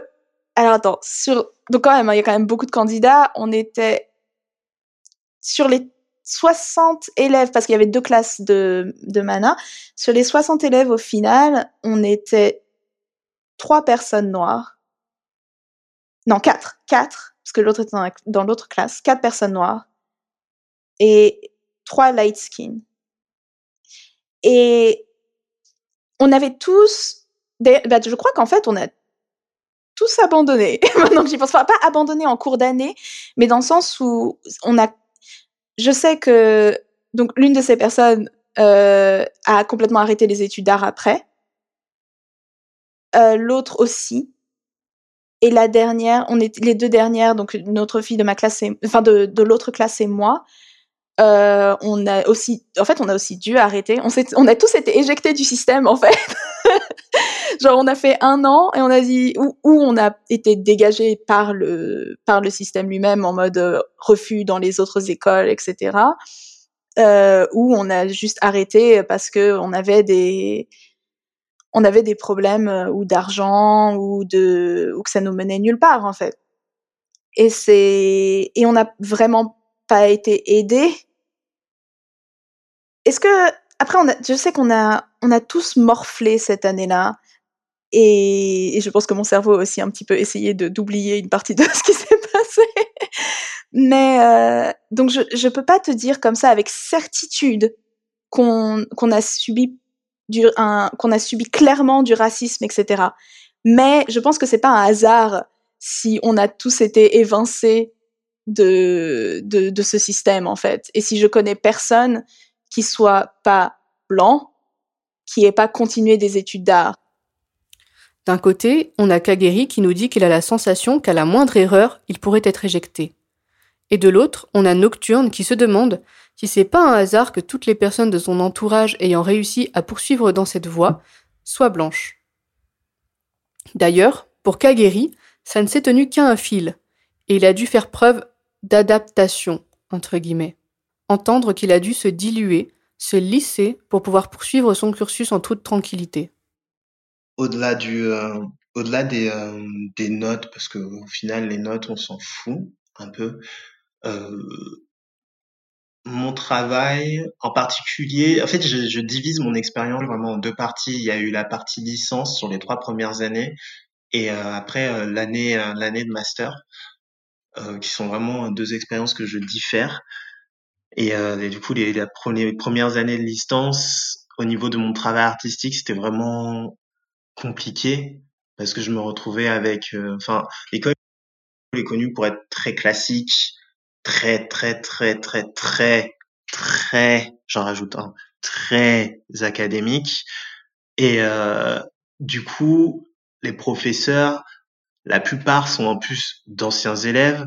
Speaker 9: Alors attends, sur donc quand même, hein, il y a quand même beaucoup de candidats. On était sur les 60 élèves, parce qu'il y avait deux classes de, de mana, sur les 60 élèves au final, on était trois personnes noires. Non, quatre. Quatre, parce que l'autre était dans, l'autre classe. Quatre personnes noires. Et trois light skin. Et on avait tous, bah, je crois qu'en fait, on a tous abandonné. Maintenant j'y pense pas, pas abandonné en cours d'année, mais dans le sens où on a, je sais que donc l'une de ces personnes euh, a complètement arrêté les études d'art après, euh, l'autre aussi, et la dernière, on est les deux dernières, donc notre fille de ma classe, et, enfin de, de l'autre classe et moi, euh, on a aussi, en fait, on a aussi dû arrêter. On, a tous été éjectés du système, en fait. Genre, on a fait un an et on a dit où, on a été dégagé par le par le système lui-même en mode euh, refus dans les autres écoles, etc. Euh, où on a juste arrêté parce que on avait des on avait des problèmes euh, ou d'argent ou de ou que ça nous menait nulle part en fait. Et c'est et on n'a vraiment pas été aidé est-ce que après, on a, je sais qu'on a, on a tous morflé cette année-là, et, je pense que mon cerveau a aussi un petit peu essayé d'oublier une partie de ce qui s'est passé. Mais euh, donc je je peux pas te dire comme ça avec certitude qu'on qu'on a subi du qu'on a subi clairement du racisme, etc. Mais je pense que c'est pas un hasard si on a tous été évincés de, ce système en fait. Et si je connais personne qui soit pas blanc, qui ait pas continué des études d'art.
Speaker 1: D'un côté, on a Kageri qui nous dit qu'il a la sensation qu'à la moindre erreur, il pourrait être éjecté. Et de l'autre, on a Nocturne qui se demande si c'est pas un hasard que toutes les personnes de son entourage ayant réussi à poursuivre dans cette voie soient blanches. D'ailleurs, pour Kageri, ça ne s'est tenu qu'à un fil, et il a dû faire preuve d'adaptation, entre guillemets entendre qu'il a dû se diluer, se lisser pour pouvoir poursuivre son cursus en toute tranquillité.
Speaker 5: Au-delà du, euh, au-delà des, euh, des notes, parce que au final les notes on s'en fout un peu. Euh, mon travail, en particulier, en fait, je, je divise mon expérience vraiment en deux parties. Il y a eu la partie licence sur les trois premières années, et après l'année, l'année de master, qui sont vraiment deux expériences que je diffère. Et, euh, du coup, les, premières années de licence, au niveau de mon travail artistique, c'était vraiment compliqué parce que je me retrouvais avec, euh, enfin, l'école est connue pour être très classique, très, très, très, très, très, très, j'en rajoute un, très académique. Et euh, du coup, les professeurs, la plupart sont en plus d'anciens élèves.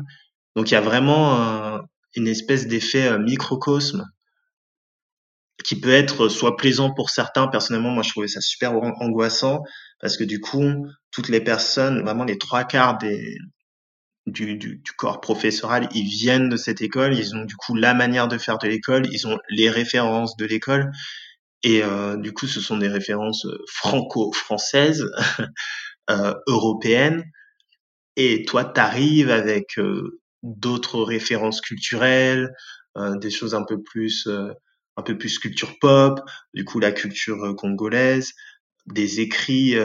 Speaker 5: Donc il y a vraiment une espèce d'effet euh, microcosme qui peut être soit plaisant pour certains. Personnellement, moi, je trouvais ça super angoissant parce que du coup, toutes les personnes, vraiment les trois quarts des, du, du, du, corps professoral, ils viennent de cette école, ils ont du coup la manière de faire de l'école, ils ont les références de l'école, et euh, du coup, ce sont des références franco-françaises, euh, européennes, et toi, t'arrives avec euh, d'autres références culturelles, euh, des choses un peu plus euh, un peu plus culture pop, du coup la culture euh, congolaise, des écrits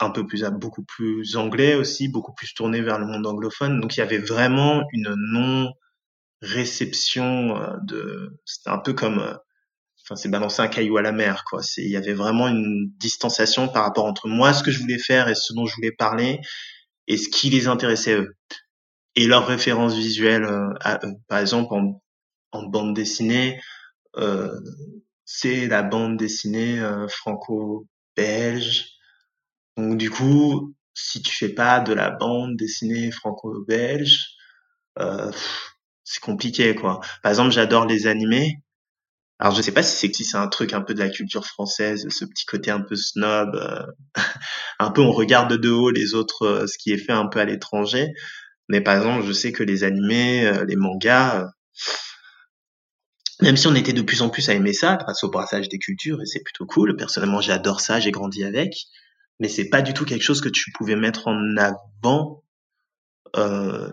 Speaker 5: un peu plus beaucoup plus anglais aussi, beaucoup plus tournés vers le monde anglophone. Donc il y avait vraiment une non réception de c'était un peu comme enfin c'est balancer un caillou à la mer quoi, c'est il y avait vraiment une distanciation par rapport entre moi ce que je voulais faire et ce dont je voulais parler et ce qui les intéressait eux. et leurs références visuelles euh, à eux. Par exemple, en, en bande dessinée, euh, c'est la bande dessinée euh, franco-belge. Donc du coup, si tu fais pas de la bande dessinée franco-belge, euh, c'est compliqué quoi. Par exemple, j'adore les animés. Alors je sais pas si c'est si c'est un truc un peu de la culture française, ce petit côté un peu snob, euh, un peu on regarde de haut les autres, euh, ce qui est fait un peu à l'étranger. Mais par exemple, je sais que les animés, euh, les mangas, même si on était de plus en plus à aimer ça grâce au brassage des cultures et c'est plutôt cool. Personnellement, j'adore ça, j'ai grandi avec, mais c'est pas du tout quelque chose que tu pouvais mettre en avant euh,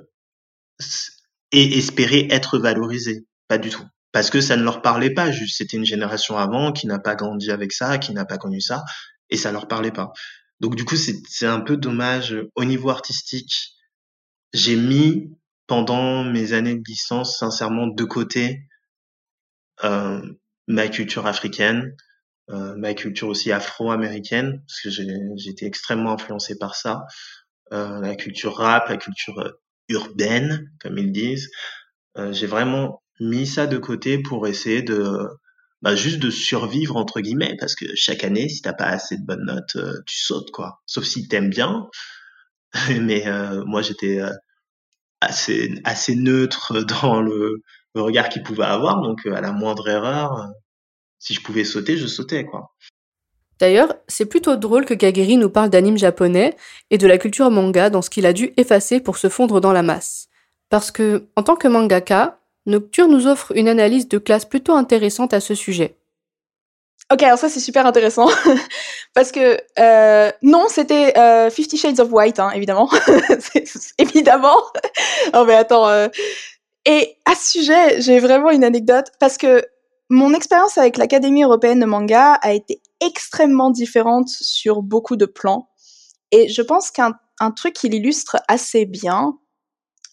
Speaker 5: et espérer être valorisé, pas du tout, parce que ça ne leur parlait pas. Juste, c'était une génération avant qui n'a pas grandi avec ça, qui n'a pas connu ça, et ça leur parlait pas. Donc du coup, c'est un peu dommage au niveau artistique. J'ai mis pendant mes années de licence sincèrement de côté euh, ma culture africaine, euh, ma culture aussi afro-américaine, parce que j'ai été extrêmement influencé par ça, euh, la culture rap, la culture euh, urbaine, comme ils disent. Euh, j'ai vraiment mis ça de côté pour essayer de bah, juste de survivre entre guillemets parce que chaque année si t'as pas assez de bonnes notes euh, tu sautes quoi sauf si t'aimes bien mais euh, moi j'étais assez assez neutre dans le regard qu'il pouvait avoir. Donc, euh, à la moindre erreur, euh, si je pouvais sauter, je sautais, quoi.
Speaker 1: D'ailleurs, c'est plutôt drôle que Kageri nous parle d'anime japonais et de la culture manga dans ce qu'il a dû effacer pour se fondre dans la masse. Parce que, en tant que mangaka, Nocture nous offre une analyse de classe plutôt intéressante à ce sujet.
Speaker 9: Ok, alors ça c'est super intéressant parce que euh, non, c'était euh, Fifty Shades of White, hein, évidemment, évidemment. non mais attends, euh, et à ce sujet, j'ai vraiment une anecdote parce que mon expérience avec l'Académie européenne de manga a été extrêmement différente sur beaucoup de plans. Et je pense qu'un truc qui l'illustre assez bien.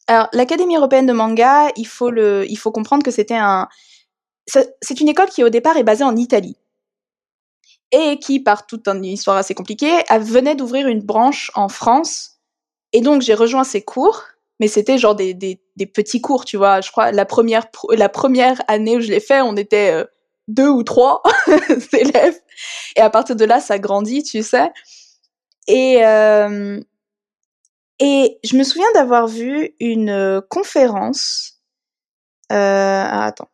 Speaker 9: Alors, l'Académie européenne de manga, il faut le, il faut comprendre que c'était un, c'est une école qui au départ est basée en Italie et qui, par toute une histoire assez compliquée, venait d'ouvrir une branche en France. Et donc, j'ai rejoint ses cours mais c'était genre des, des, petits cours, tu vois. Je crois la première la première année où je l'ai fait, on était euh, deux ou trois élèves, et à partir de là, ça grandit, tu sais. Et euh, et je me souviens d'avoir vu une euh, conférence. Euh, ah, attends.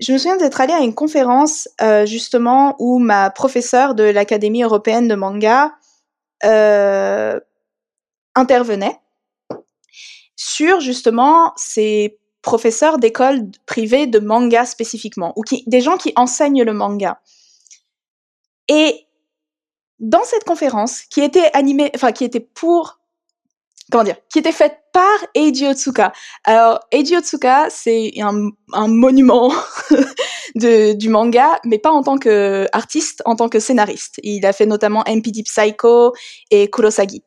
Speaker 9: Je me souviens d'être allée à une conférence euh, justement où ma professeure de l'Académie européenne de manga euh, intervenait sur justement ces professeurs d'écoles privées de manga spécifiquement, ou qui, des gens qui enseignent le manga. Et dans cette conférence, qui était animée, enfin qui était pour, comment dire, qui était faite par Eiji Otsuka. Alors Eiji Otsuka, c'est un, un, monument de, du manga, mais pas en tant qu'artiste, en tant que scénariste. Il a fait notamment MPD Psycho et Kurosagi.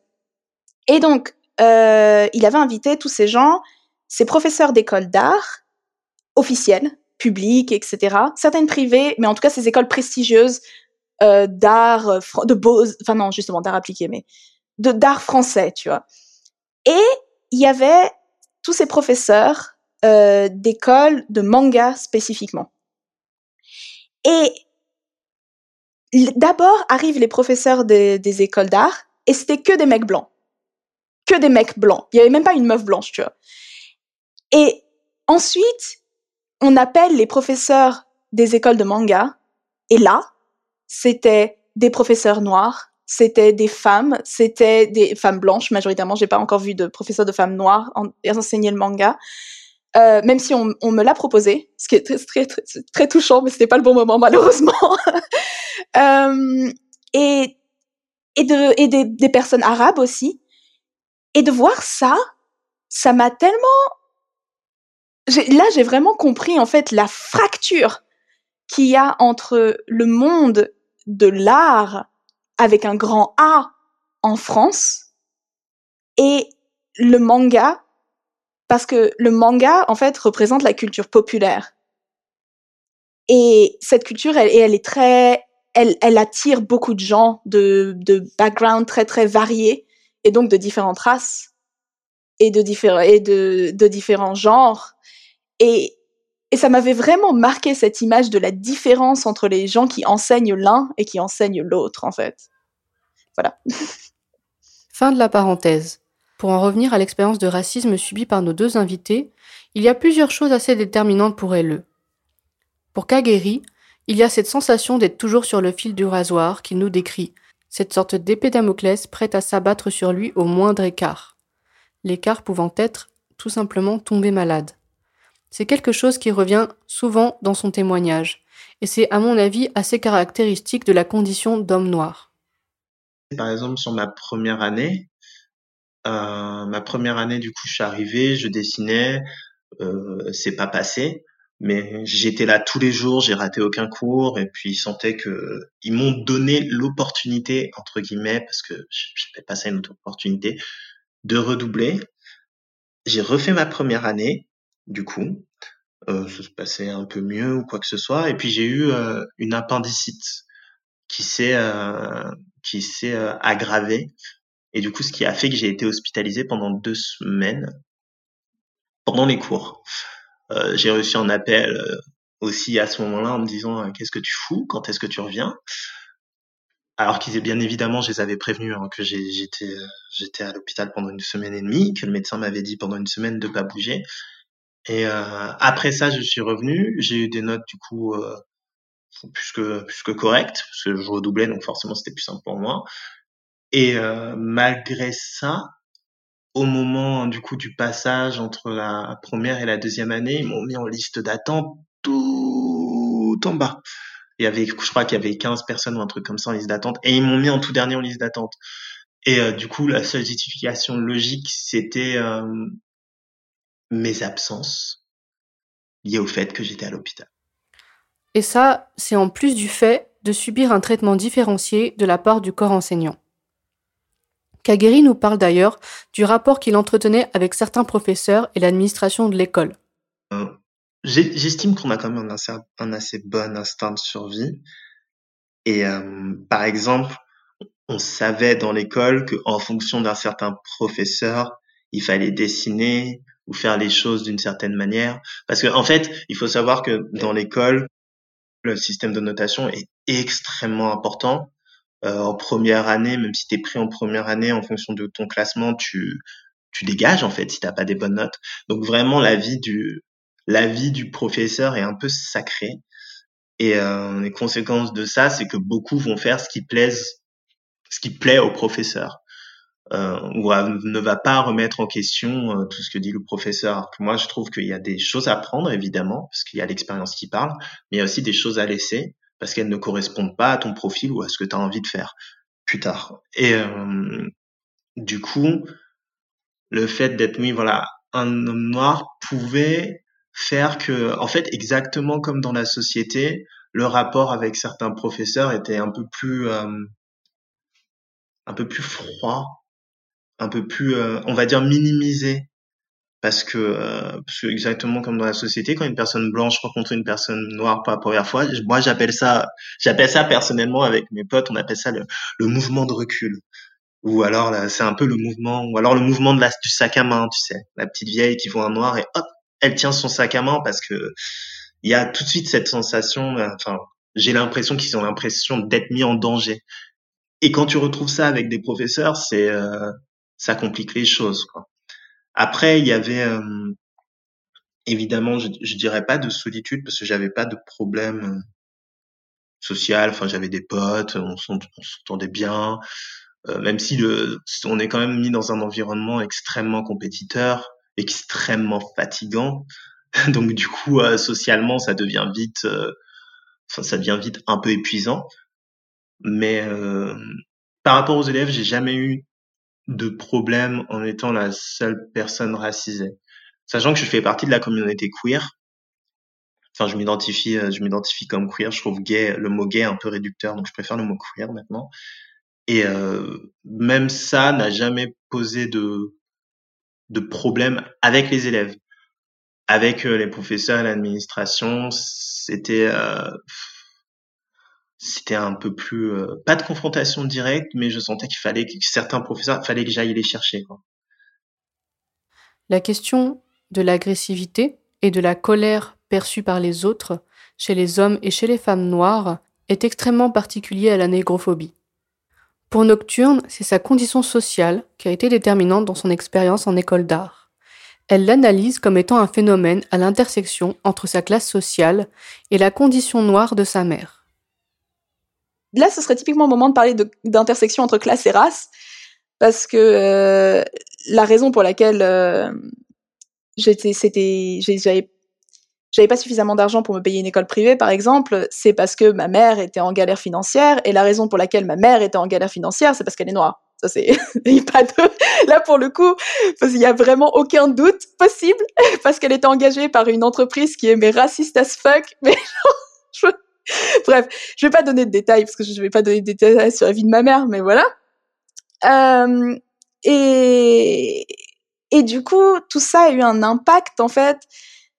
Speaker 9: Et donc, euh, il avait invité tous ces gens, ces professeurs d'école d'art, officielles, publiques, etc. Certaines privées, mais en tout cas ces écoles prestigieuses euh, d'art, euh, de beaux, enfin non, justement d'art appliqué, mais d'art français, tu vois. Et il y avait tous ces professeurs euh, d'écoles de manga spécifiquement. Et d'abord arrivent les professeurs des, écoles d'art, et c'était que des mecs blancs que des mecs blancs. Il y avait même pas une meuf blanche, tu vois. Et ensuite, on appelle les professeurs des écoles de manga. Et là, c'était des professeurs noirs, c'était des femmes, c'était des femmes blanches majoritairement. J'ai pas encore vu de professeurs de femmes noires en, enseigner le manga. Euh, même si on, me l'a proposé, ce qui est très, très, très, très touchant, mais c'était pas le bon moment malheureusement. euh, et et, de, et des, des personnes arabes aussi. Et de voir ça, ça m'a tellement... Là, j'ai vraiment compris en fait la fracture qu'il y a entre le monde de l'art avec un grand A en France et le manga, parce que le manga, en fait, représente la culture populaire. Et cette culture, elle, est très, elle, elle attire beaucoup de gens de, de backgrounds très très variés et donc de différentes races. et de différents et de, de différents genres et et ça m'avait vraiment marqué cette image de la différence entre les gens qui enseignent l'un et qui enseignent l'autre en fait. Voilà.
Speaker 1: Fin de la parenthèse. Pour en revenir à l'expérience de racisme subie par nos deux invités, il y a plusieurs choses assez déterminantes pour elle. Pour Kageri, il y a cette sensation d'être toujours sur le fil du rasoir qu'il nous décrit, cette sorte d'épée Damoclès prête à s'abattre sur lui au moindre écart. L'écart pouvant être tout simplement tomber malade. C'est quelque chose qui revient souvent dans son témoignage, et c'est à mon avis assez caractéristique de la condition d'homme noir.
Speaker 5: Par exemple, sur ma première année, euh, ma première année, du coup, je suis arrivé, je dessinais, euh, c'est pas passé, mais j'étais là tous les jours, j'ai raté aucun cours, et puis ils sentaient que ils m'ont donné l'opportunité entre guillemets, parce que je pas ça une autre opportunité, de redoubler. J'ai refait ma première année, du coup, euh, ça se passait un peu mieux ou quoi que ce soit, et puis j'ai eu euh, une appendicite qui s'est euh, qui s'est euh, aggravée et du coup, ce qui a fait que j'ai été hospitalisé pendant deux semaines pendant les cours. Euh, j'ai reçu un appel euh, aussi à ce moment-là en me disant qu'est-ce que tu fous, quand est-ce que tu reviens? Alors qu'ils bien évidemment, je les avais prévenus hein, que j'étais j'étais à l'hôpital pendant une semaine et demie, que le médecin m'avait dit pendant une semaine de pas bouger. Et euh, après ça, je suis revenu. J'ai eu des notes du coup euh, plus que plus que correctes parce que je redoublais, donc forcément c'était plus simple pour moi. Et euh, malgré ça, au moment du coup du passage entre la première et la deuxième année, ils m'ont mis en liste d'attente tout en bas. Il y avait, je crois qu'il y avait 15 personnes ou un truc comme ça en liste d'attente, et ils m'ont mis en tout dernier en liste d'attente. Et euh, du coup, la seule justification logique, c'était euh, mes absences liées au fait que j'étais à l'hôpital.
Speaker 1: Et ça, c'est en plus du fait de subir un traitement différencié de la part du corps enseignant. Kageri nous parle d'ailleurs du rapport qu'il entretenait avec certains professeurs et l'administration de l'école.
Speaker 5: Euh, J'estime qu'on a quand même un assez, un assez, bon instinct de survie. Et euh, par exemple, on savait dans l'école qu'en fonction d'un certain professeur, il fallait dessiner ou faire les choses d'une certaine manière. Parce qu'en en fait, il faut savoir que dans l'école, le système de notation est extrêmement important euh, en première année, même si tu es pris en première année, en fonction de ton classement, tu, tu dégages en fait si t'as pas des bonnes notes. Donc vraiment la vie du la vie du professeur est un peu sacrée. Et euh, les conséquences de ça, c'est que beaucoup vont faire ce qui plaise, ce qui plaît au professeur, euh, ou ne va pas remettre en question euh, tout ce que dit le professeur. Moi, je trouve qu'il y a des choses à prendre, évidemment, parce qu'il y a l'expérience qui parle, mais il y a aussi des choses à laisser parce qu'elles ne correspondent pas à ton profil ou à ce que tu as envie de faire plus tard. Et euh, du coup, le fait d'être mis, voilà, un homme noir pouvait faire que, en fait, exactement comme dans la société, le rapport avec certains professeurs était un peu plus, euh, un peu plus froid, un peu plus, euh, on va dire, minimisé parce que, euh, parce que exactement comme dans la société, quand une personne blanche rencontre une personne noire pour la première fois, moi j'appelle ça, j'appelle ça personnellement avec mes potes, on appelle ça le, le mouvement de recul. Ou alors c'est un peu le mouvement, ou alors le mouvement de la, du sac à main, tu sais, la petite vieille qui voit un noir et hop, elle tient son sac à main parce que il y a tout de suite cette sensation, euh, enfin, j'ai l'impression qu'ils ont l'impression d'être mis en danger. Et quand tu retrouves ça avec des professeurs, c'est euh, ça complique les choses, quoi. Après, il y avait euh, évidemment, je, je dirais pas de solitude parce que j'avais pas de problème euh, social. Enfin, j'avais des potes, on s'entendait bien, euh, même si le, on est quand même mis dans un environnement extrêmement compétiteur, extrêmement fatigant. Donc du coup, euh, socialement, ça devient vite, euh, ça devient vite un peu épuisant. Mais par rapport aux élèves, j'ai jamais eu de problème en étant la seule personne racisée. Sachant que je fais partie de la communauté queer. Enfin, je m'identifie, euh, je m'identifie comme queer. Je trouve gay, le mot gay un peu réducteur, donc je préfère le mot queer maintenant. Et euh, même ça n'a jamais posé de de problème avec les élèves, avec euh, les professeurs et l'administration. C'était euh, c'était un peu plus euh, pas de confrontation directe mais je sentais qu'il fallait que certains professeurs fallait que j'aille les chercher.
Speaker 1: La question de l'agressivité et de la colère perçue par les autres, chez les hommes et chez les femmes noires, est extrêmement particulier à la négrophobie. Pour Nocturne, c'est sa condition sociale qui a été déterminante dans son expérience en école d'art. Elle l'analyse comme étant un phénomène à l'intersection entre sa classe sociale et la condition noire de sa mère.
Speaker 9: Là, ce serait typiquement le moment de parler d'intersection entre classe et race, parce que euh, la raison pour laquelle euh, j'avais pas suffisamment d'argent pour me payer une école privée, par exemple, c'est parce que ma mère était en galère financière, et la raison pour laquelle ma mère était en galère financière, c'est parce qu'elle est noire. Ça, c'est, pas de, là, pour le coup, parce qu'il y a vraiment aucun doute possible, parce qu'elle était engagée par une entreprise qui est mais raciste as fuck, mais je... bref, je vais pas donner de détails, parce que je vais pas donner de détails sur la vie de ma mère, mais voilà. Euh, et, et du coup, tout ça a eu un impact, en fait,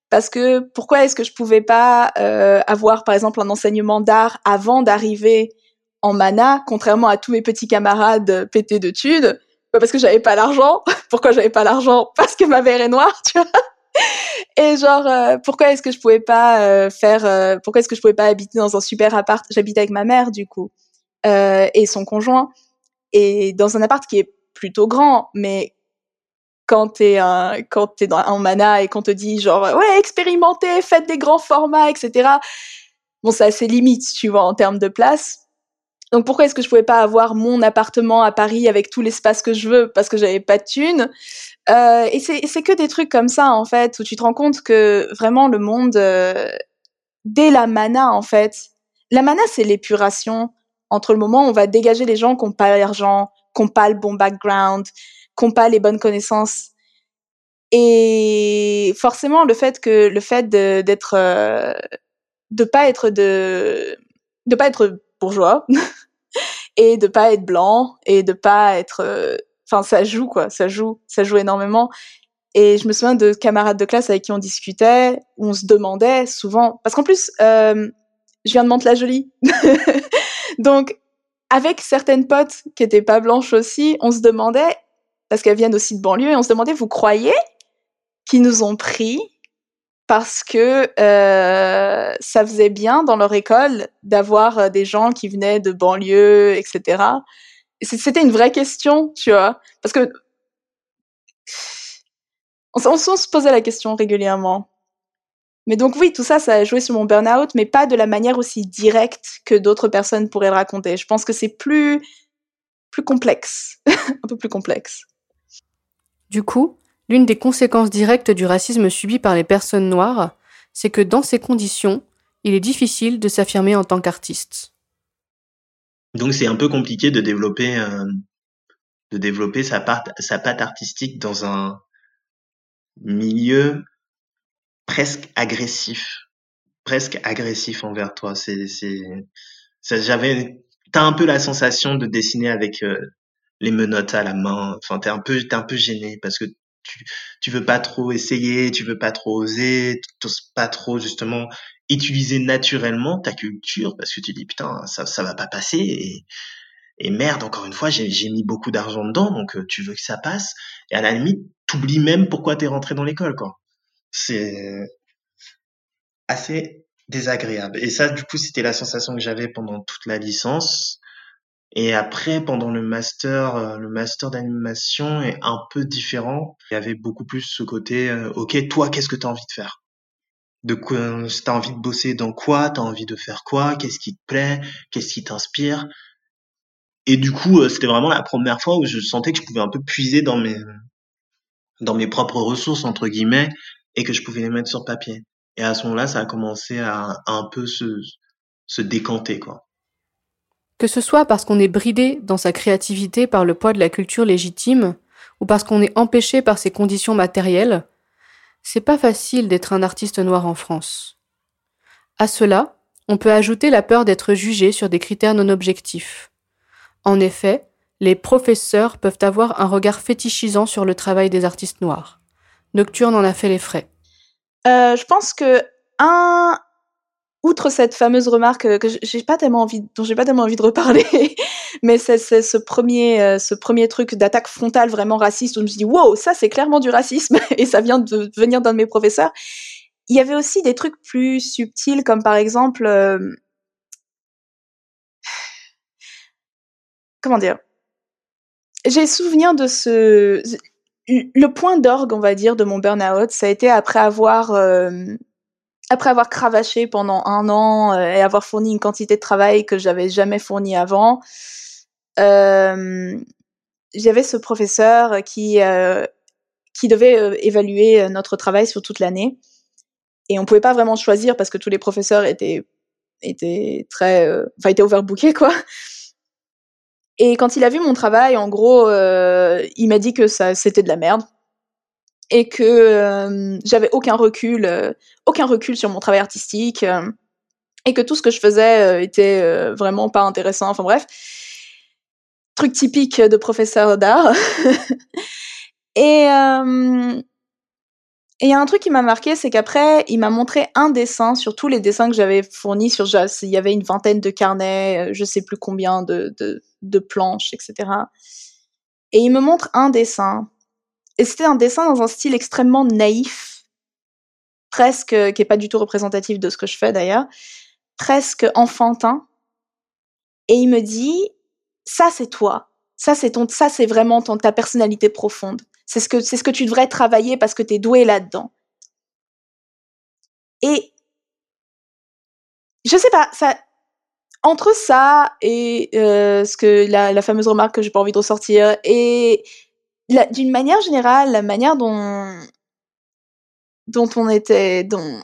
Speaker 9: parce que pourquoi est-ce que je pouvais pas euh, avoir par exemple un enseignement d'art avant d'arriver en mana, contrairement à tous mes petits camarades pétés de thunes? Bah, Parce que j'avais pas l'argent. pourquoi j'avais pas l'argent? Parce que ma mère est noire, tu vois? Et genre, euh, pourquoi est-ce que je pouvais pas euh, faire euh, Pourquoi est-ce que je pouvais pas habiter dans un super appart? J'habitais avec ma mère du coup et son conjoint et dans un appart qui est plutôt grand, mais quand t'es un, quand t'es dans un mana et qu'on te dit genre ouais expérimentez, faites des grands formats, etc. Bon, ça a ses limites, tu vois, en termes de place. Donc pourquoi est-ce que je pouvais pas avoir mon appartement à Paris avec tout l'espace que je veux? Parce que j'avais pas de thunes euh, Et c'est que des trucs comme ça en fait où tu te rends compte que vraiment le monde euh, dès la mana en fait, la mana c'est l'épuration entre le moment où on va dégager les gens qui n'ont pas l'argent, qui n'ont pas le bon background, qu'ont pas les bonnes connaissances. Et forcément, le fait que le fait d'être euh, de, pas être de de pas être bourgeois et de pas être blanc et de pas être euh, enfin ça joue quoi. Ça joue. Ça joue énormément. Et je me souviens de camarades de classe avec qui on discutait où on se demandait souvent parce qu'en plus euh, je viens de Mantes-la-Jolie donc avec certaines potes qui étaient pas blanches aussi on se demandait parce qu'elles viennent aussi de banlieue, et on se demandait, vous croyez qu'ils nous ont pris parce que euh, ça faisait bien dans leur école d'avoir euh, des gens qui venaient de banlieue, etc. C'était une vraie question, tu vois, parce que on, se posait la question régulièrement. Mais donc oui, tout ça, ça a joué sur mon burn-out, mais pas de la manière aussi directe que d'autres personnes pourraient le raconter. Je pense que c'est plus plus complexe, un peu plus complexe.
Speaker 1: Du coup, l'une des conséquences directes du racisme subi par les personnes noires, c'est que dans ces conditions, il est difficile de s'affirmer en tant qu'artiste.
Speaker 5: Donc c'est un peu compliqué de développer, euh, de développer sa, sa patte artistique dans un milieu presque agressif, presque agressif envers toi. C'est, c'est, j'avais, t'as un peu la sensation de dessiner avec euh, les menottes à la main. Enfin, t'es un peu, t'es un peu gêné parce que tu, tu veux pas trop essayer, tu veux pas trop oser, tu pas trop justement utiliser naturellement ta culture parce que tu dis putain ça ça va pas passer et, merde encore une fois j'ai j'ai mis beaucoup d'argent dedans donc euh, tu veux que ça passe et à la limite t'oublies même pourquoi t'es rentré dans l'école quoi. C'est assez désagréable et ça du coup c'était la sensation que j'avais pendant toute la licence et après, pendant le master, euh, le master d'animation est un peu différent. Il y avait beaucoup plus ce côté, euh, ok, toi, qu'est-ce que tu as envie de faire? De quoi T'as envie de bosser dans quoi? T'as envie de faire quoi? Qu'est-ce qui te plaît? Qu'est-ce qui t'inspire? Et du coup, euh, c'était vraiment la première fois où je sentais que je pouvais un peu puiser dans mes dans mes propres ressources entre guillemets et que je pouvais les mettre sur papier. Et à ce moment-là, ça a commencé à, à un peu se se décanter quoi.
Speaker 1: Que ce soit parce qu'on est bridé dans sa créativité par le poids de la culture légitime, ou parce qu'on est empêché par ses conditions matérielles, c'est pas facile d'être un artiste noir en France. À cela, on peut ajouter la peur d'être jugé sur des critères non objectifs. En effet, les professeurs peuvent avoir un regard fétichisant sur le travail des artistes noirs. Nocturne en a fait les frais.
Speaker 9: Euh, je pense que un, outre cette fameuse remarque que j'ai pas tellement envie, dont j'ai pas tellement envie de reparler, mais c'est ce premier, ce premier truc d'attaque frontale vraiment raciste où je me suis dit wow, ça c'est clairement du racisme et ça vient de venir d'un de mes professeurs. Il y avait aussi des trucs plus subtils comme par exemple, comment dire, j'ai souvenir de ce le point d'orgue, on va dire, de mon burn-out, ça a été après avoir euh, après avoir cravaché pendant un an euh, et avoir fourni une quantité de travail que j'avais jamais fourni avant. Euh, j'avais ce professeur qui qui devait évaluer notre travail sur toute l'année et on pouvait pas vraiment choisir parce que tous les professeurs étaient étaient très enfin étaient overbookés quoi. Et quand il a vu mon travail, en gros, euh, il m'a dit que ça c'était de la merde et que euh, j'avais aucun recul, euh, aucun recul sur mon travail artistique et que tout ce que je faisais était vraiment pas intéressant. Enfin bref, truc typique de professeur d'art. et il y a un truc qui m'a marqué, c'est qu'après, il m'a montré un dessin sur tous les dessins que j'avais fournis Il y avait une vingtaine de carnets, je sais plus combien de planches, etc. Et il me montre un dessin. Et c'était un dessin dans un style extrêmement naïf, presque, qui est pas du tout représentatif de ce que je fais d'ailleurs, presque enfantin. Et il me dit, ça c'est toi. Ça c'est ton, ça c'est vraiment ta personnalité profonde. C'est ce que, c'est ce que tu devrais travailler parce que tu es doué là-dedans. Et je sais pas, entre ça et euh, ce que la, la, fameuse remarque que j'ai pas envie de ressortir et d'une manière générale la manière dont dont on était dont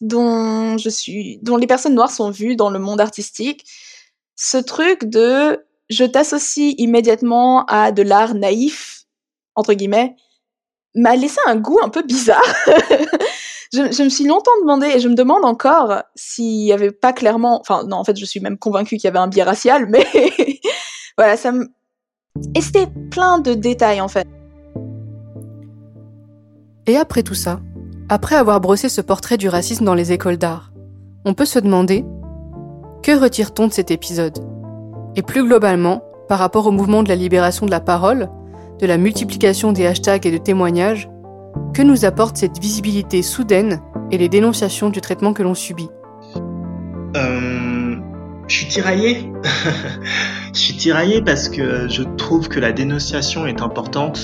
Speaker 9: dont je suis dont les personnes noires sont vues dans le monde artistique ce truc de je t'associe immédiatement à de l'art naïf entre guillemets m'a laissé un goût un peu bizarre. Je, me suis longtemps demandé, et je me demande encore s'il y avait pas clairement, enfin non, en fait, je suis même convaincue qu'il y avait un biais racial, mais voilà, ça me... Et c'était plein de détails, en fait.
Speaker 1: Et après tout ça, après avoir brossé ce portrait du racisme dans les écoles d'art, on peut se demander, que retire-t-on de cet épisode? Et plus globalement, par rapport au mouvement de la libération de la parole, de la multiplication des hashtags et de témoignages, que nous apporte cette visibilité soudaine et les dénonciations du traitement que l'on subit?
Speaker 5: Euh, Je suis tiraillé. je suis tiraillé parce que je trouve que la dénonciation est importante.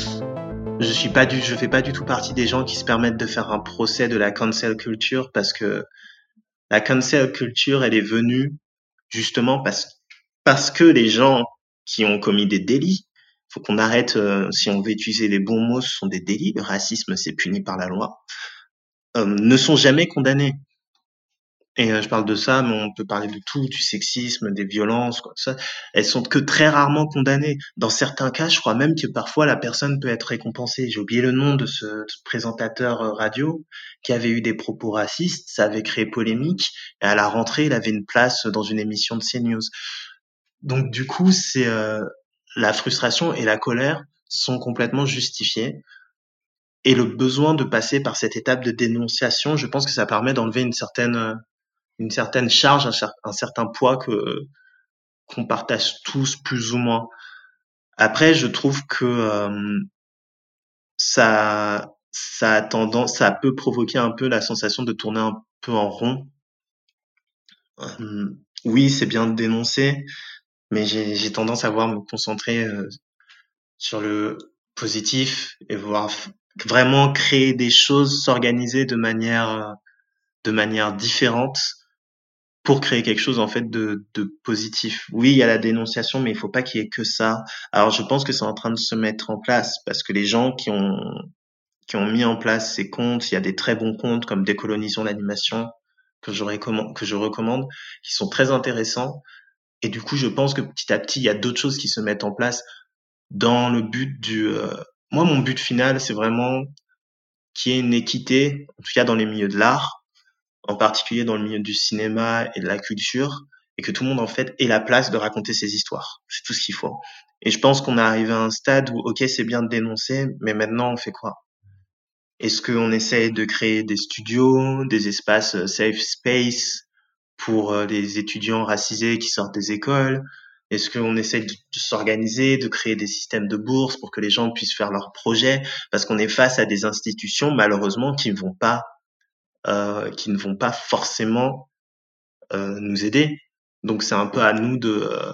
Speaker 5: Je suis pas du, je fais pas du tout partie des gens qui se permettent de faire un procès de la cancel culture parce que la cancel culture, elle est venue justement parce, parce que les gens qui ont commis des délits faut qu'on arrête, euh, si on veut utiliser les bons mots, ce sont des délits, le racisme c'est puni par la loi, euh, ne sont jamais condamnés. Et euh, je parle de ça, mais on peut parler de tout, du sexisme, des violences, quoi, ça. Elles sont que très rarement condamnées. Dans certains cas, je crois même que parfois la personne peut être récompensée. J'ai oublié le nom de ce, présentateur radio qui avait eu des propos racistes. Ça avait créé polémique. Et à la rentrée, il avait une place dans une émission de CNews. Donc du coup, c'est la frustration et la colère sont complètement justifiées. Et le besoin de passer par cette étape de dénonciation, je pense que ça permet d'enlever une certaine, une certaine charge, un, certain poids que qu'on partage tous plus ou moins. Après, je trouve que euh, ça, ça a tendance, ça peut provoquer un peu la sensation de tourner un peu en rond. Euh, oui, c'est bien de dénoncer, mais j'ai tendance à voir me concentrer euh, sur le positif et voir vraiment créer des choses, s'organiser de manière euh, de manière différente pour créer quelque chose en fait de, de positif. Oui, il y a la dénonciation, mais il faut pas qu'il y ait que ça. Alors je pense que c'est en train de se mettre en place parce que les gens qui ont qui ont mis en place ces comptes, il y a des très bons comptes comme Décolonisons l'animation que je recommande, que je recommande, qui sont très intéressants et du coup, je pense que petit à petit, il y a d'autres choses qui se mettent en place dans le but du... Euh, moi, mon but final, c'est vraiment qu'il y ait une équité, en tout cas dans les milieux de l'art, en particulier dans le milieu du cinéma et de la culture, et que tout le monde, en fait, ait la place de raconter ses histoires. C'est tout ce qu'il faut. Et je pense qu'on est arrivé à un stade où, ok, c'est bien de dénoncer, mais maintenant, on fait quoi? Est-ce qu'on essaie de créer des studios, des espaces euh, safe space pour euh, les étudiants racisés qui sortent des écoles? Est-ce qu'on essaie de, s'organiser, de créer des systèmes de bourses pour que les gens puissent faire leurs projets? Parce qu'on est face à des institutions malheureusement qui ne vont pas, euh, qui ne vont pas forcément euh, nous aider. Donc c'est un peu à nous de, euh,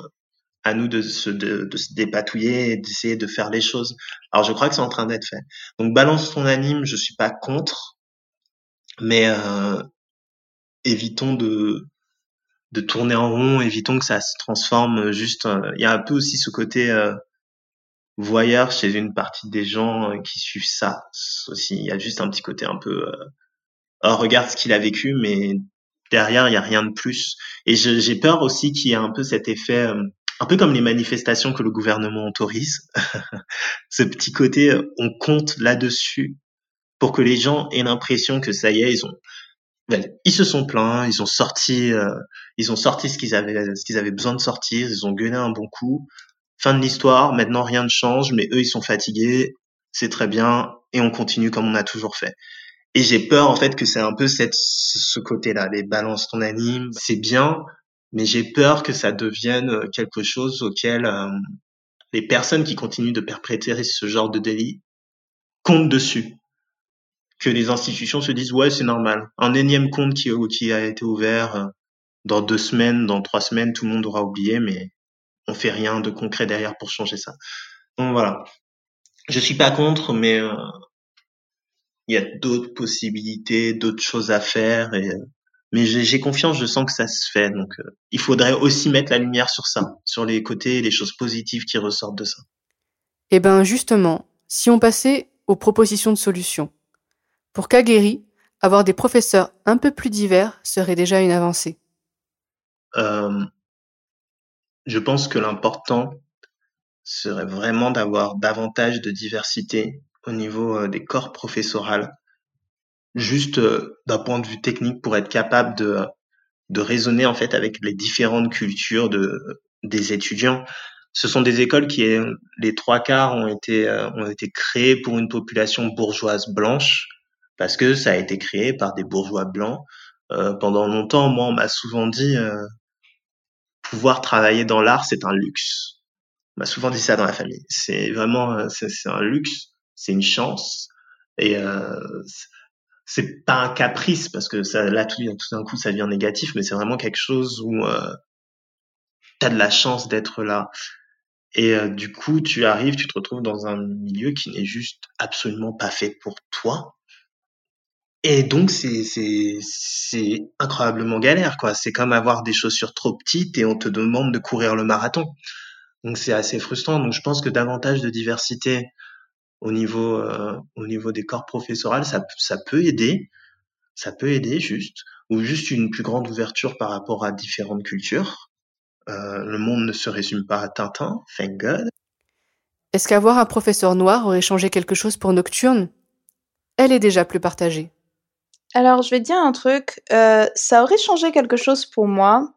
Speaker 5: à nous de se, de, de se dépatouiller et d'essayer de faire les choses. Alors je crois que c'est en train d'être fait. Donc balance ton anime, je suis pas contre, mais euh, évitons de de tourner en rond, évitons que ça se transforme juste. Euh, il y a un peu aussi ce côté euh, voyeur chez une partie des gens euh, qui suivent ça aussi. Il y a juste un petit côté un peu euh, oh, regarde ce qu'il a vécu, mais derrière il y a rien de plus. Et j'ai peur aussi qu'il y ait un peu cet effet un peu comme les manifestations que le gouvernement autorise, ce petit côté, euh, on compte là-dessus pour que les gens aient l'impression que ça y est, ils ont, ben, ils se sont plaints, ils ont sorti, euh, ils ont sorti ce qu'ils avaient, ce qu'ils avaient besoin de sortir, ils ont gueulé un bon coup. Fin de l'histoire. Maintenant, rien ne change, mais eux, ils sont fatigués. C'est très bien, et on continue comme on a toujours fait. Et j'ai peur en fait que c'est un peu cette, ce côté-là, les balances ton anime, c'est bien, mais j'ai peur que ça devienne euh, quelque chose auquel euh, les personnes qui continuent de perpétrer ce genre de délit comptent dessus. Que les institutions se disent ouais c'est normal. Un énième compte qui, qui a été ouvert euh, dans deux semaines, dans trois semaines, tout le monde aura oublié, mais on fait rien de concret derrière pour changer ça. Donc voilà. Je suis pas contre, mais il y a d'autres possibilités, d'autres choses à faire et mais j'ai confiance, je sens que ça se fait. Donc, euh, il faudrait aussi mettre la lumière sur ça, sur les côtés, les choses positives qui ressortent de ça.
Speaker 1: Eh ben, justement, si on passait aux propositions de solutions. Pour Kagueri, avoir des professeurs un peu plus divers serait déjà une avancée?
Speaker 5: Euh, je pense que l'important serait vraiment d'avoir davantage de diversité au niveau euh, des corps professoraux juste euh, d'un point de vue technique pour être capable de de raisonner en fait avec les différentes cultures de des étudiants. Ce sont des écoles qui, les trois quarts, ont été euh, ont été créées pour une population bourgeoise blanche parce que ça a été créé par des bourgeois blancs. Euh, pendant longtemps, moi, on m'a souvent dit pouvoir travailler dans l'art, c'est un luxe. On m'a souvent dit ça dans la famille. C'est vraiment, c'est un luxe, c'est une chance. Et c'est pas un caprice parce que ça là tout, d'un coup ça devient négatif mais c'est vraiment quelque chose où euh, tu as de la chance d'être là. Et euh, du coup tu arrives tu te retrouves dans un milieu qui n'est juste absolument pas fait pour toi. Et donc c'est c'est c'est incroyablement galère quoi. C'est comme avoir des chaussures trop petites et on te demande de courir le marathon. Donc c'est assez frustrant. Donc je pense que davantage de diversité au niveau euh, au niveau des corps professoraux, ça ça peut aider, ça peut aider juste ou juste une plus grande ouverture par rapport à différentes cultures. Euh, le monde ne se résume pas à Tintin, thank God.
Speaker 1: Est-ce qu'avoir un professeur noir aurait changé quelque chose pour Nocturne? Elle est déjà plus partagée.
Speaker 9: Alors, je vais te dire un truc. Euh, ça aurait changé quelque chose pour moi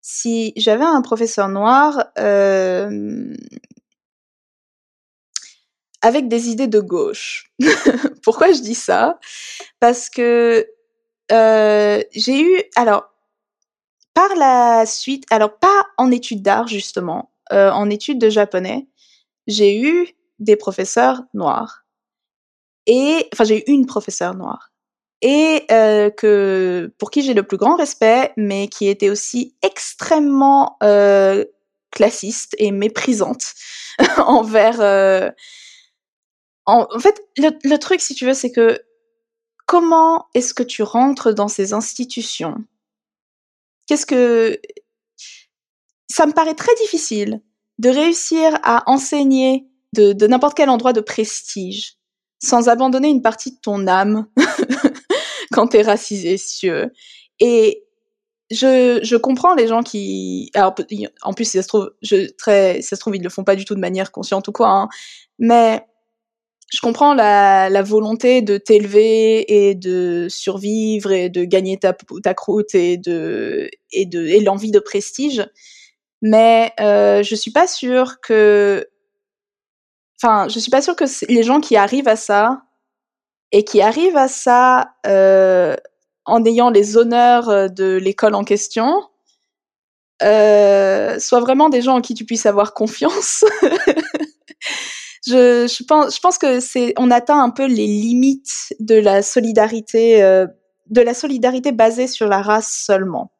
Speaker 9: si j'avais un professeur noir euh, avec des idées de gauche. Pourquoi je dis ça? Parce que euh, j'ai eu, alors, par la suite, alors pas en études d'art justement, euh, en études de japonais, j'ai eu des professeurs noirs. Et, enfin, j'ai eu une professeure noire. Et euh, que, pour qui j'ai le plus grand respect, mais qui était aussi extrêmement euh, classiste et méprisante envers en, fait, le, truc, si tu veux, c'est que comment est-ce que tu rentres dans ces institutions? Qu'est-ce que ça me paraît très difficile de réussir à enseigner de, n'importe quel endroit de prestige sans abandonner une partie de ton âme quand t'es racisé, si. Et je, je comprends les gens qui, alors en plus ça se trouve, je, très, ça se trouve ils le font pas du tout de manière consciente ou quoi, hein, mais je comprends la, volonté de t'élever et de survivre et de gagner ta, ta croûte et de et de et l'envie de prestige, mais euh, je suis pas sûre que, enfin, je suis pas sûre que les gens qui arrivent à ça et qui arrivent à ça euh, en ayant les honneurs euh, de l'école en question, euh, soient vraiment des gens en qui tu puisses avoir confiance. je, je, pense, je pense que c'est, on atteint un peu les limites de la solidarité, euh, de la solidarité basée sur la race seulement.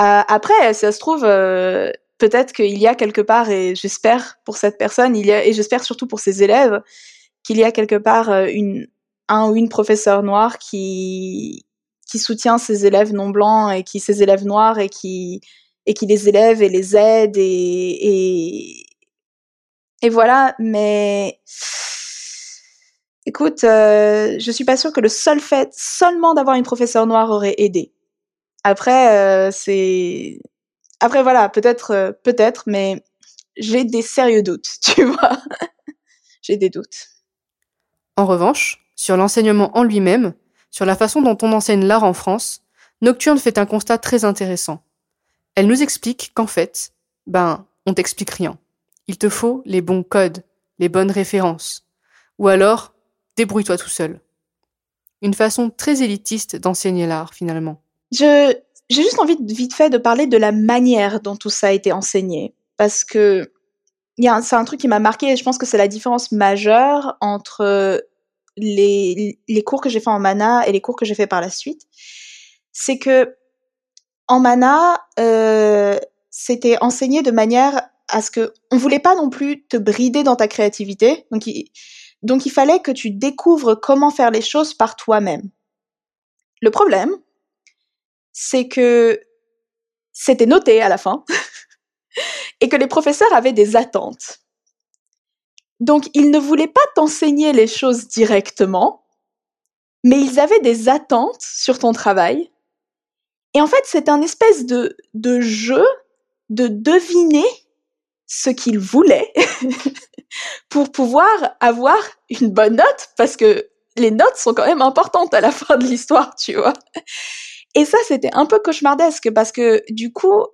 Speaker 9: Euh, après, ça se trouve, euh, peut-être qu'il y a quelque part, et j'espère pour cette personne, il y a, et j'espère surtout pour ses élèves, qu'il y a quelque part euh, une, un ou une professeur noire qui, qui soutient ses élèves non blancs et qui ses élèves noirs et qui et qui les élève et les aide et et, et voilà mais écoute euh, je suis pas sûre que le seul fait seulement d'avoir une professeure noire aurait aidé après euh, c'est après voilà peut-être euh, peut-être mais j'ai des sérieux doutes tu vois j'ai des doutes
Speaker 1: en revanche sur l'enseignement en lui-même sur la façon dont on enseigne l'art en France, Nocturne fait un constat très intéressant. Elle nous explique qu'en fait, ben, on t'explique rien. Il te faut les bons codes, les bonnes références. Ou alors, débrouille-toi tout seul. Une façon très élitiste d'enseigner l'art, finalement.
Speaker 9: Je, j'ai juste envie, vite fait, de parler de la manière dont tout ça a été enseigné. Parce que, c'est un truc qui m'a marqué et je pense que c'est la différence majeure entre les, les cours que j'ai fait en mana et les cours que j'ai fait par la suite, c'est que en mana, euh, c'était enseigné de manière à ce que on voulait pas non plus te brider dans ta créativité. Donc il, donc il fallait que tu découvres comment faire les choses par toi-même. Le problème, c'est que c'était noté à la fin et que les professeurs avaient des attentes. Donc, ils ne voulaient pas t'enseigner les choses directement, mais ils avaient des attentes sur ton travail. Et en fait, c'est un espèce de, de jeu de deviner ce qu'ils voulaient pour pouvoir avoir une bonne note, parce que les notes sont quand même importantes à la fin de l'histoire, tu vois. Et ça, c'était un peu cauchemardesque, parce que du coup,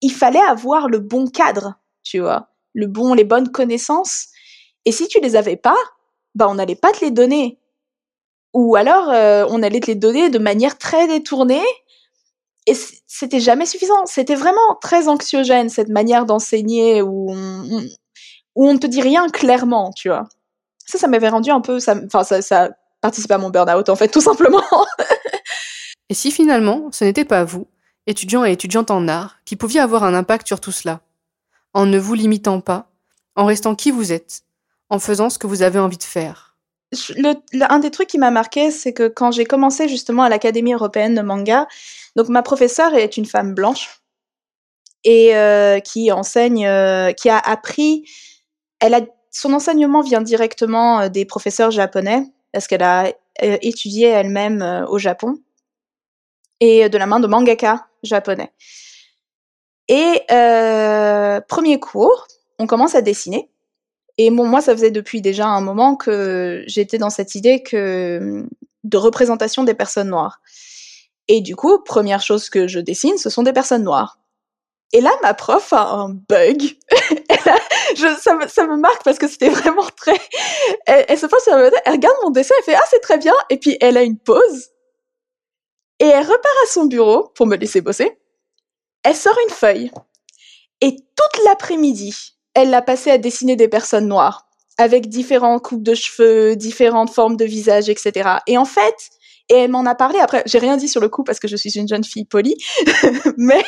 Speaker 9: il fallait avoir le bon cadre, tu vois le bon, les bonnes connaissances. Et si tu les avais pas, bah on n'allait pas te les donner. Ou alors euh, on allait te les donner de manière très détournée. Et c'était jamais suffisant. C'était vraiment très anxiogène cette manière d'enseigner où on, où on ne te dit rien clairement, tu vois. Ça, ça m'avait rendu un peu, enfin ça, ça participait à mon burn-out en fait, tout simplement.
Speaker 1: et si finalement ce n'était pas vous, étudiants et étudiantes en art, qui pouviez avoir un impact sur tout cela? En ne vous limitant pas, en restant qui vous êtes, en faisant ce que vous avez envie de faire?
Speaker 9: Le, le, un des trucs qui m'a marqué, c'est que quand j'ai commencé justement à l'Académie européenne de manga, donc ma professeure est une femme blanche et euh, qui enseigne, euh, qui a appris, elle a, son enseignement vient directement euh, des professeurs japonais parce qu'elle a étudié elle-même au Japon et de la main de mangaka japonais. Et premier cours, on commence à dessiner. Et moi, ça faisait depuis déjà un moment que j'étais dans cette idée que de représentation des personnes noires. Et du coup, première chose que je dessine, ce sont des personnes noires. Et là, ma prof a un bug. ça, me, marque parce que c'était vraiment très. Elle, se pose sur la elle regarde mon dessin, elle fait ah c'est très bien, et puis elle a une pause. Et elle repart à son bureau pour me laisser bosser. Elle sort une feuille et toute l'après-midi, elle l'a passé à dessiner des personnes noires avec différentes coupes de cheveux, différentes formes de visage, etc. Et en fait, et elle m'en a parlé après, j'ai rien dit sur le coup parce que je suis une jeune fille polie, mais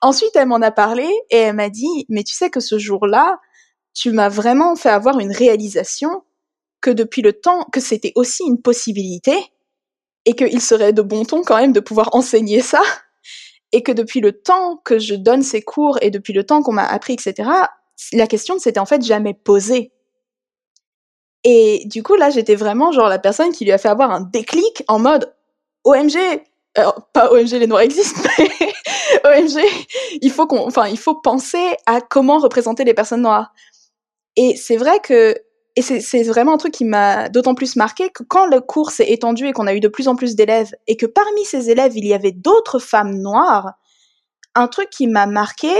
Speaker 9: ensuite elle m'en a parlé et elle m'a dit, mais tu sais que ce jour-là, tu m'as vraiment fait avoir une réalisation que depuis le temps, que c'était aussi une possibilité et qu'il serait de bon ton quand même de pouvoir enseigner ça et que depuis le temps que je donne ces cours et depuis le temps qu'on m'a appris, etc., la question ne s'était en fait jamais posée. Et du coup, là, j'étais vraiment genre la personne qui lui a fait avoir un déclic en mode OMG, alors, pas OMG, les noirs existent, mais OMG, il faut enfin, il faut penser à comment représenter les personnes noires. Et c'est vrai que et c'est vraiment un truc qui m'a d'autant plus marqué que quand le cours s'est étendu et qu'on a eu de plus en plus d'élèves et que parmi ces élèves, il y avait d'autres femmes noires, un truc qui m'a marqué,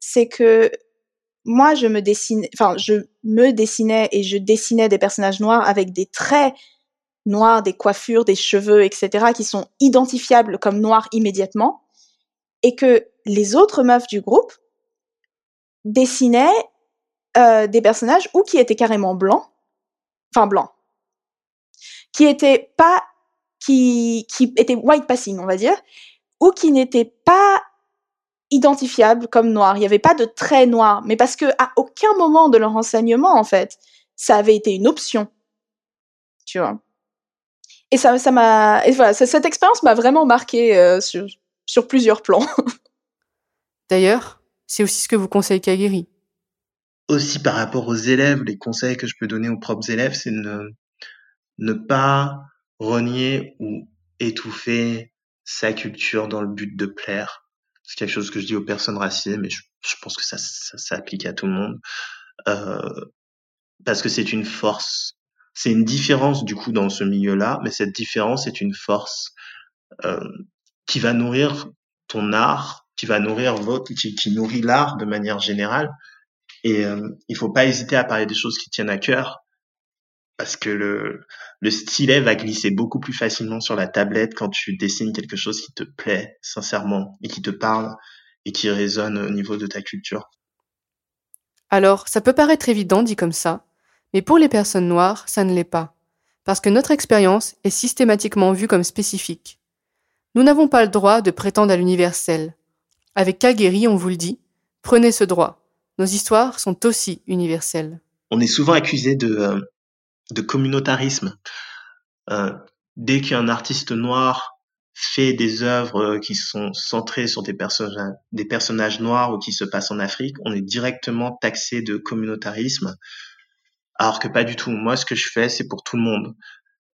Speaker 9: c'est que moi, je me dessinais, enfin, je me dessinais et je dessinais des personnages noirs avec des traits noirs, des coiffures, des cheveux, etc., qui sont identifiables comme noirs immédiatement, et que les autres meufs du groupe dessinaient euh, des personnages ou qui étaient carrément blancs, enfin blancs, qui étaient pas, qui, qui étaient white passing, on va dire, ou qui n'étaient pas identifiables comme noirs. Il n'y avait pas de traits noirs, mais parce que à aucun moment de leur enseignement, en fait, ça avait été une option. Tu vois? Et ça, ça m'a, et voilà, cette expérience m'a vraiment marqué euh, sur, sur plusieurs plans.
Speaker 1: D'ailleurs, c'est aussi ce que vous conseille Kagiri.
Speaker 5: Aussi par rapport aux élèves, les conseils que je peux donner aux propres élèves, c'est ne, ne pas renier ou étouffer sa culture dans le but de plaire. C'est quelque chose que je dis aux personnes racisées, mais je, pense que ça, ça s'applique à tout le monde. Euh, parce que c'est une force. C'est une différence du coup dans ce milieu-là, mais cette différence est une force euh, qui va nourrir ton art, qui va nourrir votre, qui, qui nourrit l'art de manière générale. Et euh, il faut pas hésiter à parler des choses qui tiennent à cœur, parce que le, le stylet va glisser beaucoup plus facilement sur la tablette quand tu dessines quelque chose qui te plaît sincèrement et qui te parle et qui résonne au niveau de ta culture.
Speaker 1: Alors, ça peut paraître évident dit comme ça, mais pour les personnes noires, ça ne l'est pas, parce que notre expérience est systématiquement vue comme spécifique. Nous n'avons pas le droit de prétendre à l'universel. Avec Kageri, on vous le dit, prenez ce droit. Nos histoires sont aussi universelles.
Speaker 5: On est souvent accusé de, euh, de communautarisme. Euh, dès qu'un artiste noir fait des œuvres qui sont centrées sur des personnages, des personnages noirs ou qui se passent en Afrique, on est directement taxé de communautarisme. Alors que pas du tout. Moi, ce que je fais, c'est pour tout le monde.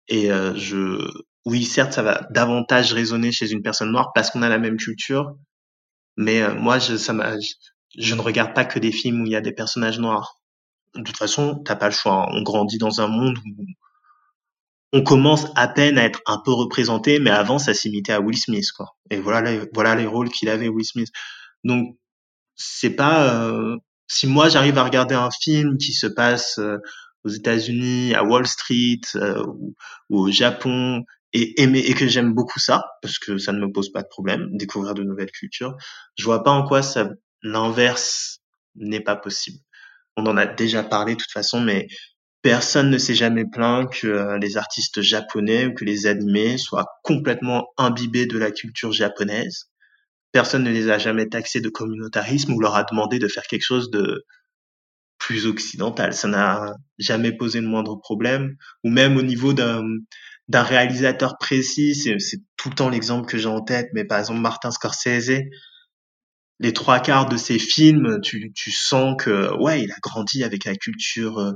Speaker 5: Et euh, je, oui, certes, ça va davantage résonner chez une personne noire parce qu'on a la même culture. Mais euh, moi, je, ça m'a, je, ne regarde pas que des films où il y a des personnages noirs. De toute façon, t'as pas le choix. On grandit dans un monde où on commence à peine à être un peu représenté, mais avant, ça s'imitait à Will Smith, quoi. Et voilà, les, voilà les rôles qu'il avait Will Smith. Donc, c'est pas, euh, si moi j'arrive à regarder un film qui se passe euh, aux États-Unis, à Wall Street euh, ou, au Japon et aimer et que j'aime beaucoup ça parce que ça ne me pose pas de problème découvrir de nouvelles cultures, je vois pas en quoi ça l'inverse n'est pas possible. On en a déjà parlé de toute façon, mais personne ne s'est jamais plaint que euh, les artistes japonais ou que les animés soient complètement imbibés de la culture japonaise personne ne les a jamais taxés de communautarisme ou leur a demandé de faire quelque chose de plus occidental. Ça n'a jamais posé le moindre problème. Ou même au niveau d'un d'un réalisateur précis, c'est tout le temps l'exemple que j'ai en tête, mais par exemple Martin Scorsese, les trois quarts de ses films, tu, tu sens que ouais, il a grandi avec la culture euh,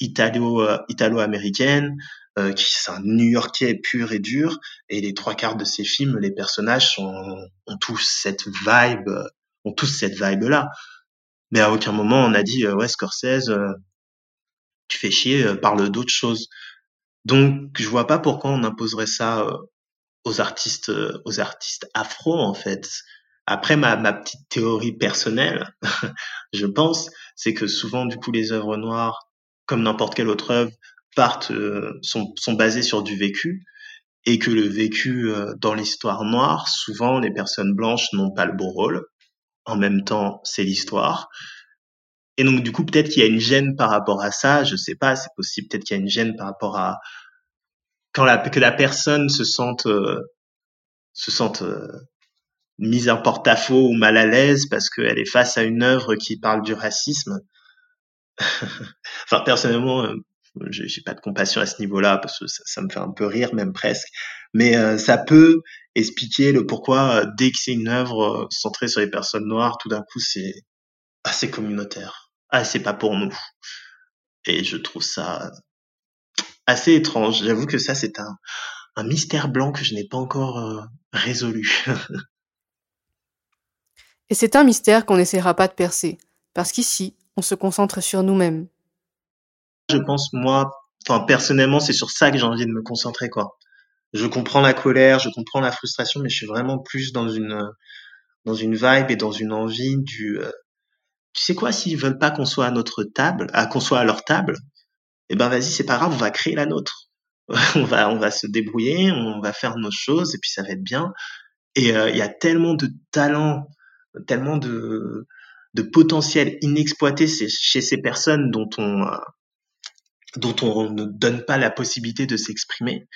Speaker 5: italo euh, italo-américaine, euh, qui c'est un New-Yorkais pur et dur, et les trois quarts de ses films, les personnages sont, ont tous cette vibe, ont tous cette vibe là. Mais à aucun moment on a dit euh, ouais Scorsese, euh, tu fais chier, parle d'autre chose. Donc je vois pas pourquoi on imposerait ça aux artistes, aux artistes afro en fait. Après ma, petite théorie personnelle, je pense, c'est que souvent du coup les œuvres noires, comme n'importe quelle autre œuvre, partent euh, sont, basés sur du vécu et que le vécu euh, dans l'histoire noire, souvent les personnes blanches n'ont pas le beau rôle. En même temps, c'est l'histoire. Et donc du coup, peut-être qu'il y a une gêne par rapport à ça. Je sais pas, c'est possible. Peut-être qu'il y a une gêne par rapport à quand la, que la personne se sente euh, se sente mise en porte-à-faux ou mal à l'aise parce qu'elle est face à une œuvre qui parle du racisme. enfin, personnellement, j'ai pas de compassion à ce niveau-là parce que ça, me fait un peu rire même presque. Mais euh, ça peut expliquer le pourquoi euh, dès que c'est une œuvre euh, centrée sur les personnes noires tout d'un coup c'est assez communautaire. Ah c'est pas pour nous. Et je trouve ça assez étrange. J'avoue que ça c'est un mystère blanc que je n'ai pas encore résolu
Speaker 1: et c'est un mystère qu'on n'essaiera pas de percer parce qu'ici on se concentre sur nous-mêmes
Speaker 5: je pense moi, enfin personnellement, c'est sur ça que j'ai envie de me concentrer quoi. Je comprends la colère, je comprends la frustration, mais je suis vraiment plus dans une dans une vibe et dans une envie du euh, tu sais quoi s'ils veulent pas qu'on soit à notre table, à qu'on soit à leur table, eh ben vas-y, c'est pas grave, on va créer la nôtre. on va, on va se débrouiller, on va faire nos choses et puis ça va être bien. Et euh, il y a tellement de talent, tellement de, de potentiel inexploité chez ces personnes dont on, euh, dont on ne donne pas la possibilité de s'exprimer.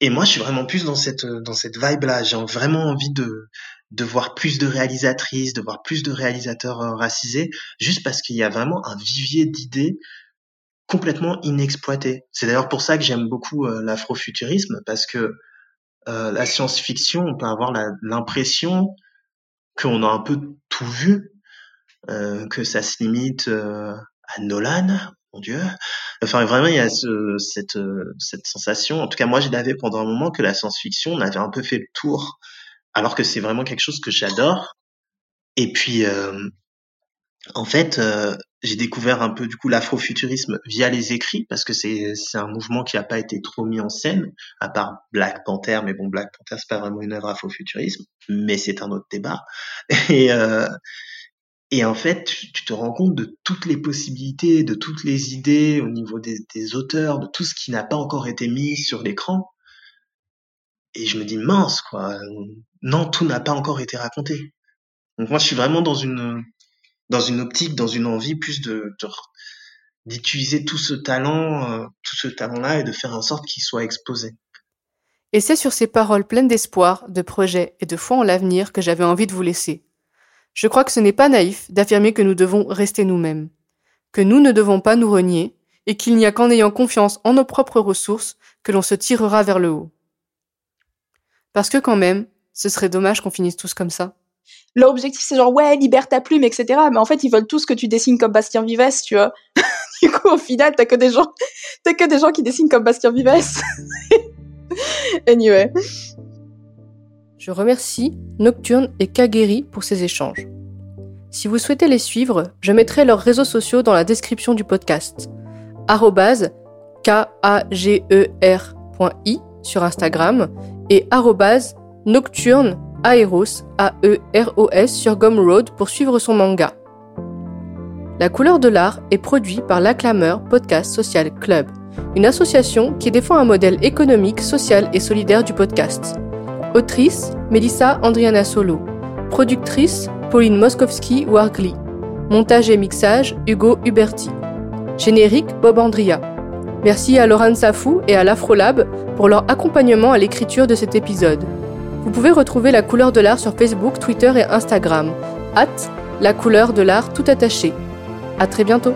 Speaker 5: Et moi, je suis vraiment plus dans cette dans cette vibe-là. J'ai vraiment envie de de voir plus de réalisatrices, de voir plus de réalisateurs euh, racisés, juste parce qu'il y a vraiment un vivier d'idées complètement inexploité. C'est d'ailleurs pour ça que j'aime beaucoup euh, l'afrofuturisme, parce que euh, la science-fiction, on peut avoir l'impression qu'on a un peu tout vu, euh, que ça se limite euh, à Nolan, mon Dieu. Enfin, vraiment, il y a ce, cette, cette sensation, en tout cas moi je l'avais pendant un moment, que la science-fiction, on avait un peu fait le tour, alors que c'est vraiment quelque chose que j'adore. Et puis, euh, en fait, euh, j'ai découvert un peu du coup l'afrofuturisme via les écrits parce que c'est c'est un mouvement qui n'a pas été trop mis en scène à part Black Panther mais bon Black Panther c'est pas vraiment une œuvre afrofuturisme mais c'est un autre débat. Et euh, et en fait tu, te rends compte de toutes les possibilités de toutes les idées au niveau des, des auteurs de tout ce qui n'a pas encore été mis sur l'écran. Et je me dis mince quoi non tout n'a pas encore été raconté. Donc moi je suis vraiment dans une dans une optique, dans une envie plus de, d'utiliser tout ce talent, euh, tout ce talent-là et de faire en sorte qu'il soit exposé.
Speaker 1: Et c'est sur ces paroles pleines d'espoir, de projet et de foi en l'avenir que j'avais envie de vous laisser. Je crois que ce n'est pas naïf d'affirmer que nous devons rester nous-mêmes, que nous ne devons pas nous renier et qu'il n'y a qu'en ayant confiance en nos propres ressources que l'on se tirera vers le haut. Parce que quand même, ce serait dommage qu'on finisse tous comme ça
Speaker 9: leur objectif c'est genre ouais libère ta plume etc mais en fait ils veulent tous que tu dessines comme Bastien Vives tu vois. Du coup au final t'as que des gens t'as que des gens qui dessinent comme Bastien Vives anyway.
Speaker 1: Je remercie Nocturne et Kageri pour ces échanges. Si vous souhaitez les suivre je mettrai leurs réseaux sociaux dans la description du podcast. K-a-g-e-r.i sur Instagram et nocturne Aeros, A-E-R-O-S, sur Gumroad pour suivre son manga. La couleur de l'art est produit par l'Acclameur Podcast Social Club, une association qui défend un modèle économique, social et solidaire du podcast. Autrice, Melissa Andriana Solo. Productrice, Pauline Moskowski Wargli. Montage et mixage, Hugo Huberti. Générique, Bob Andria. Merci à Laurent Safou et à l'Afrolab pour leur accompagnement à l'écriture de cet épisode. Vous pouvez retrouver la couleur de l'art sur Facebook, Twitter et Instagram. Hâte, la couleur de l'art tout attaché. À très bientôt!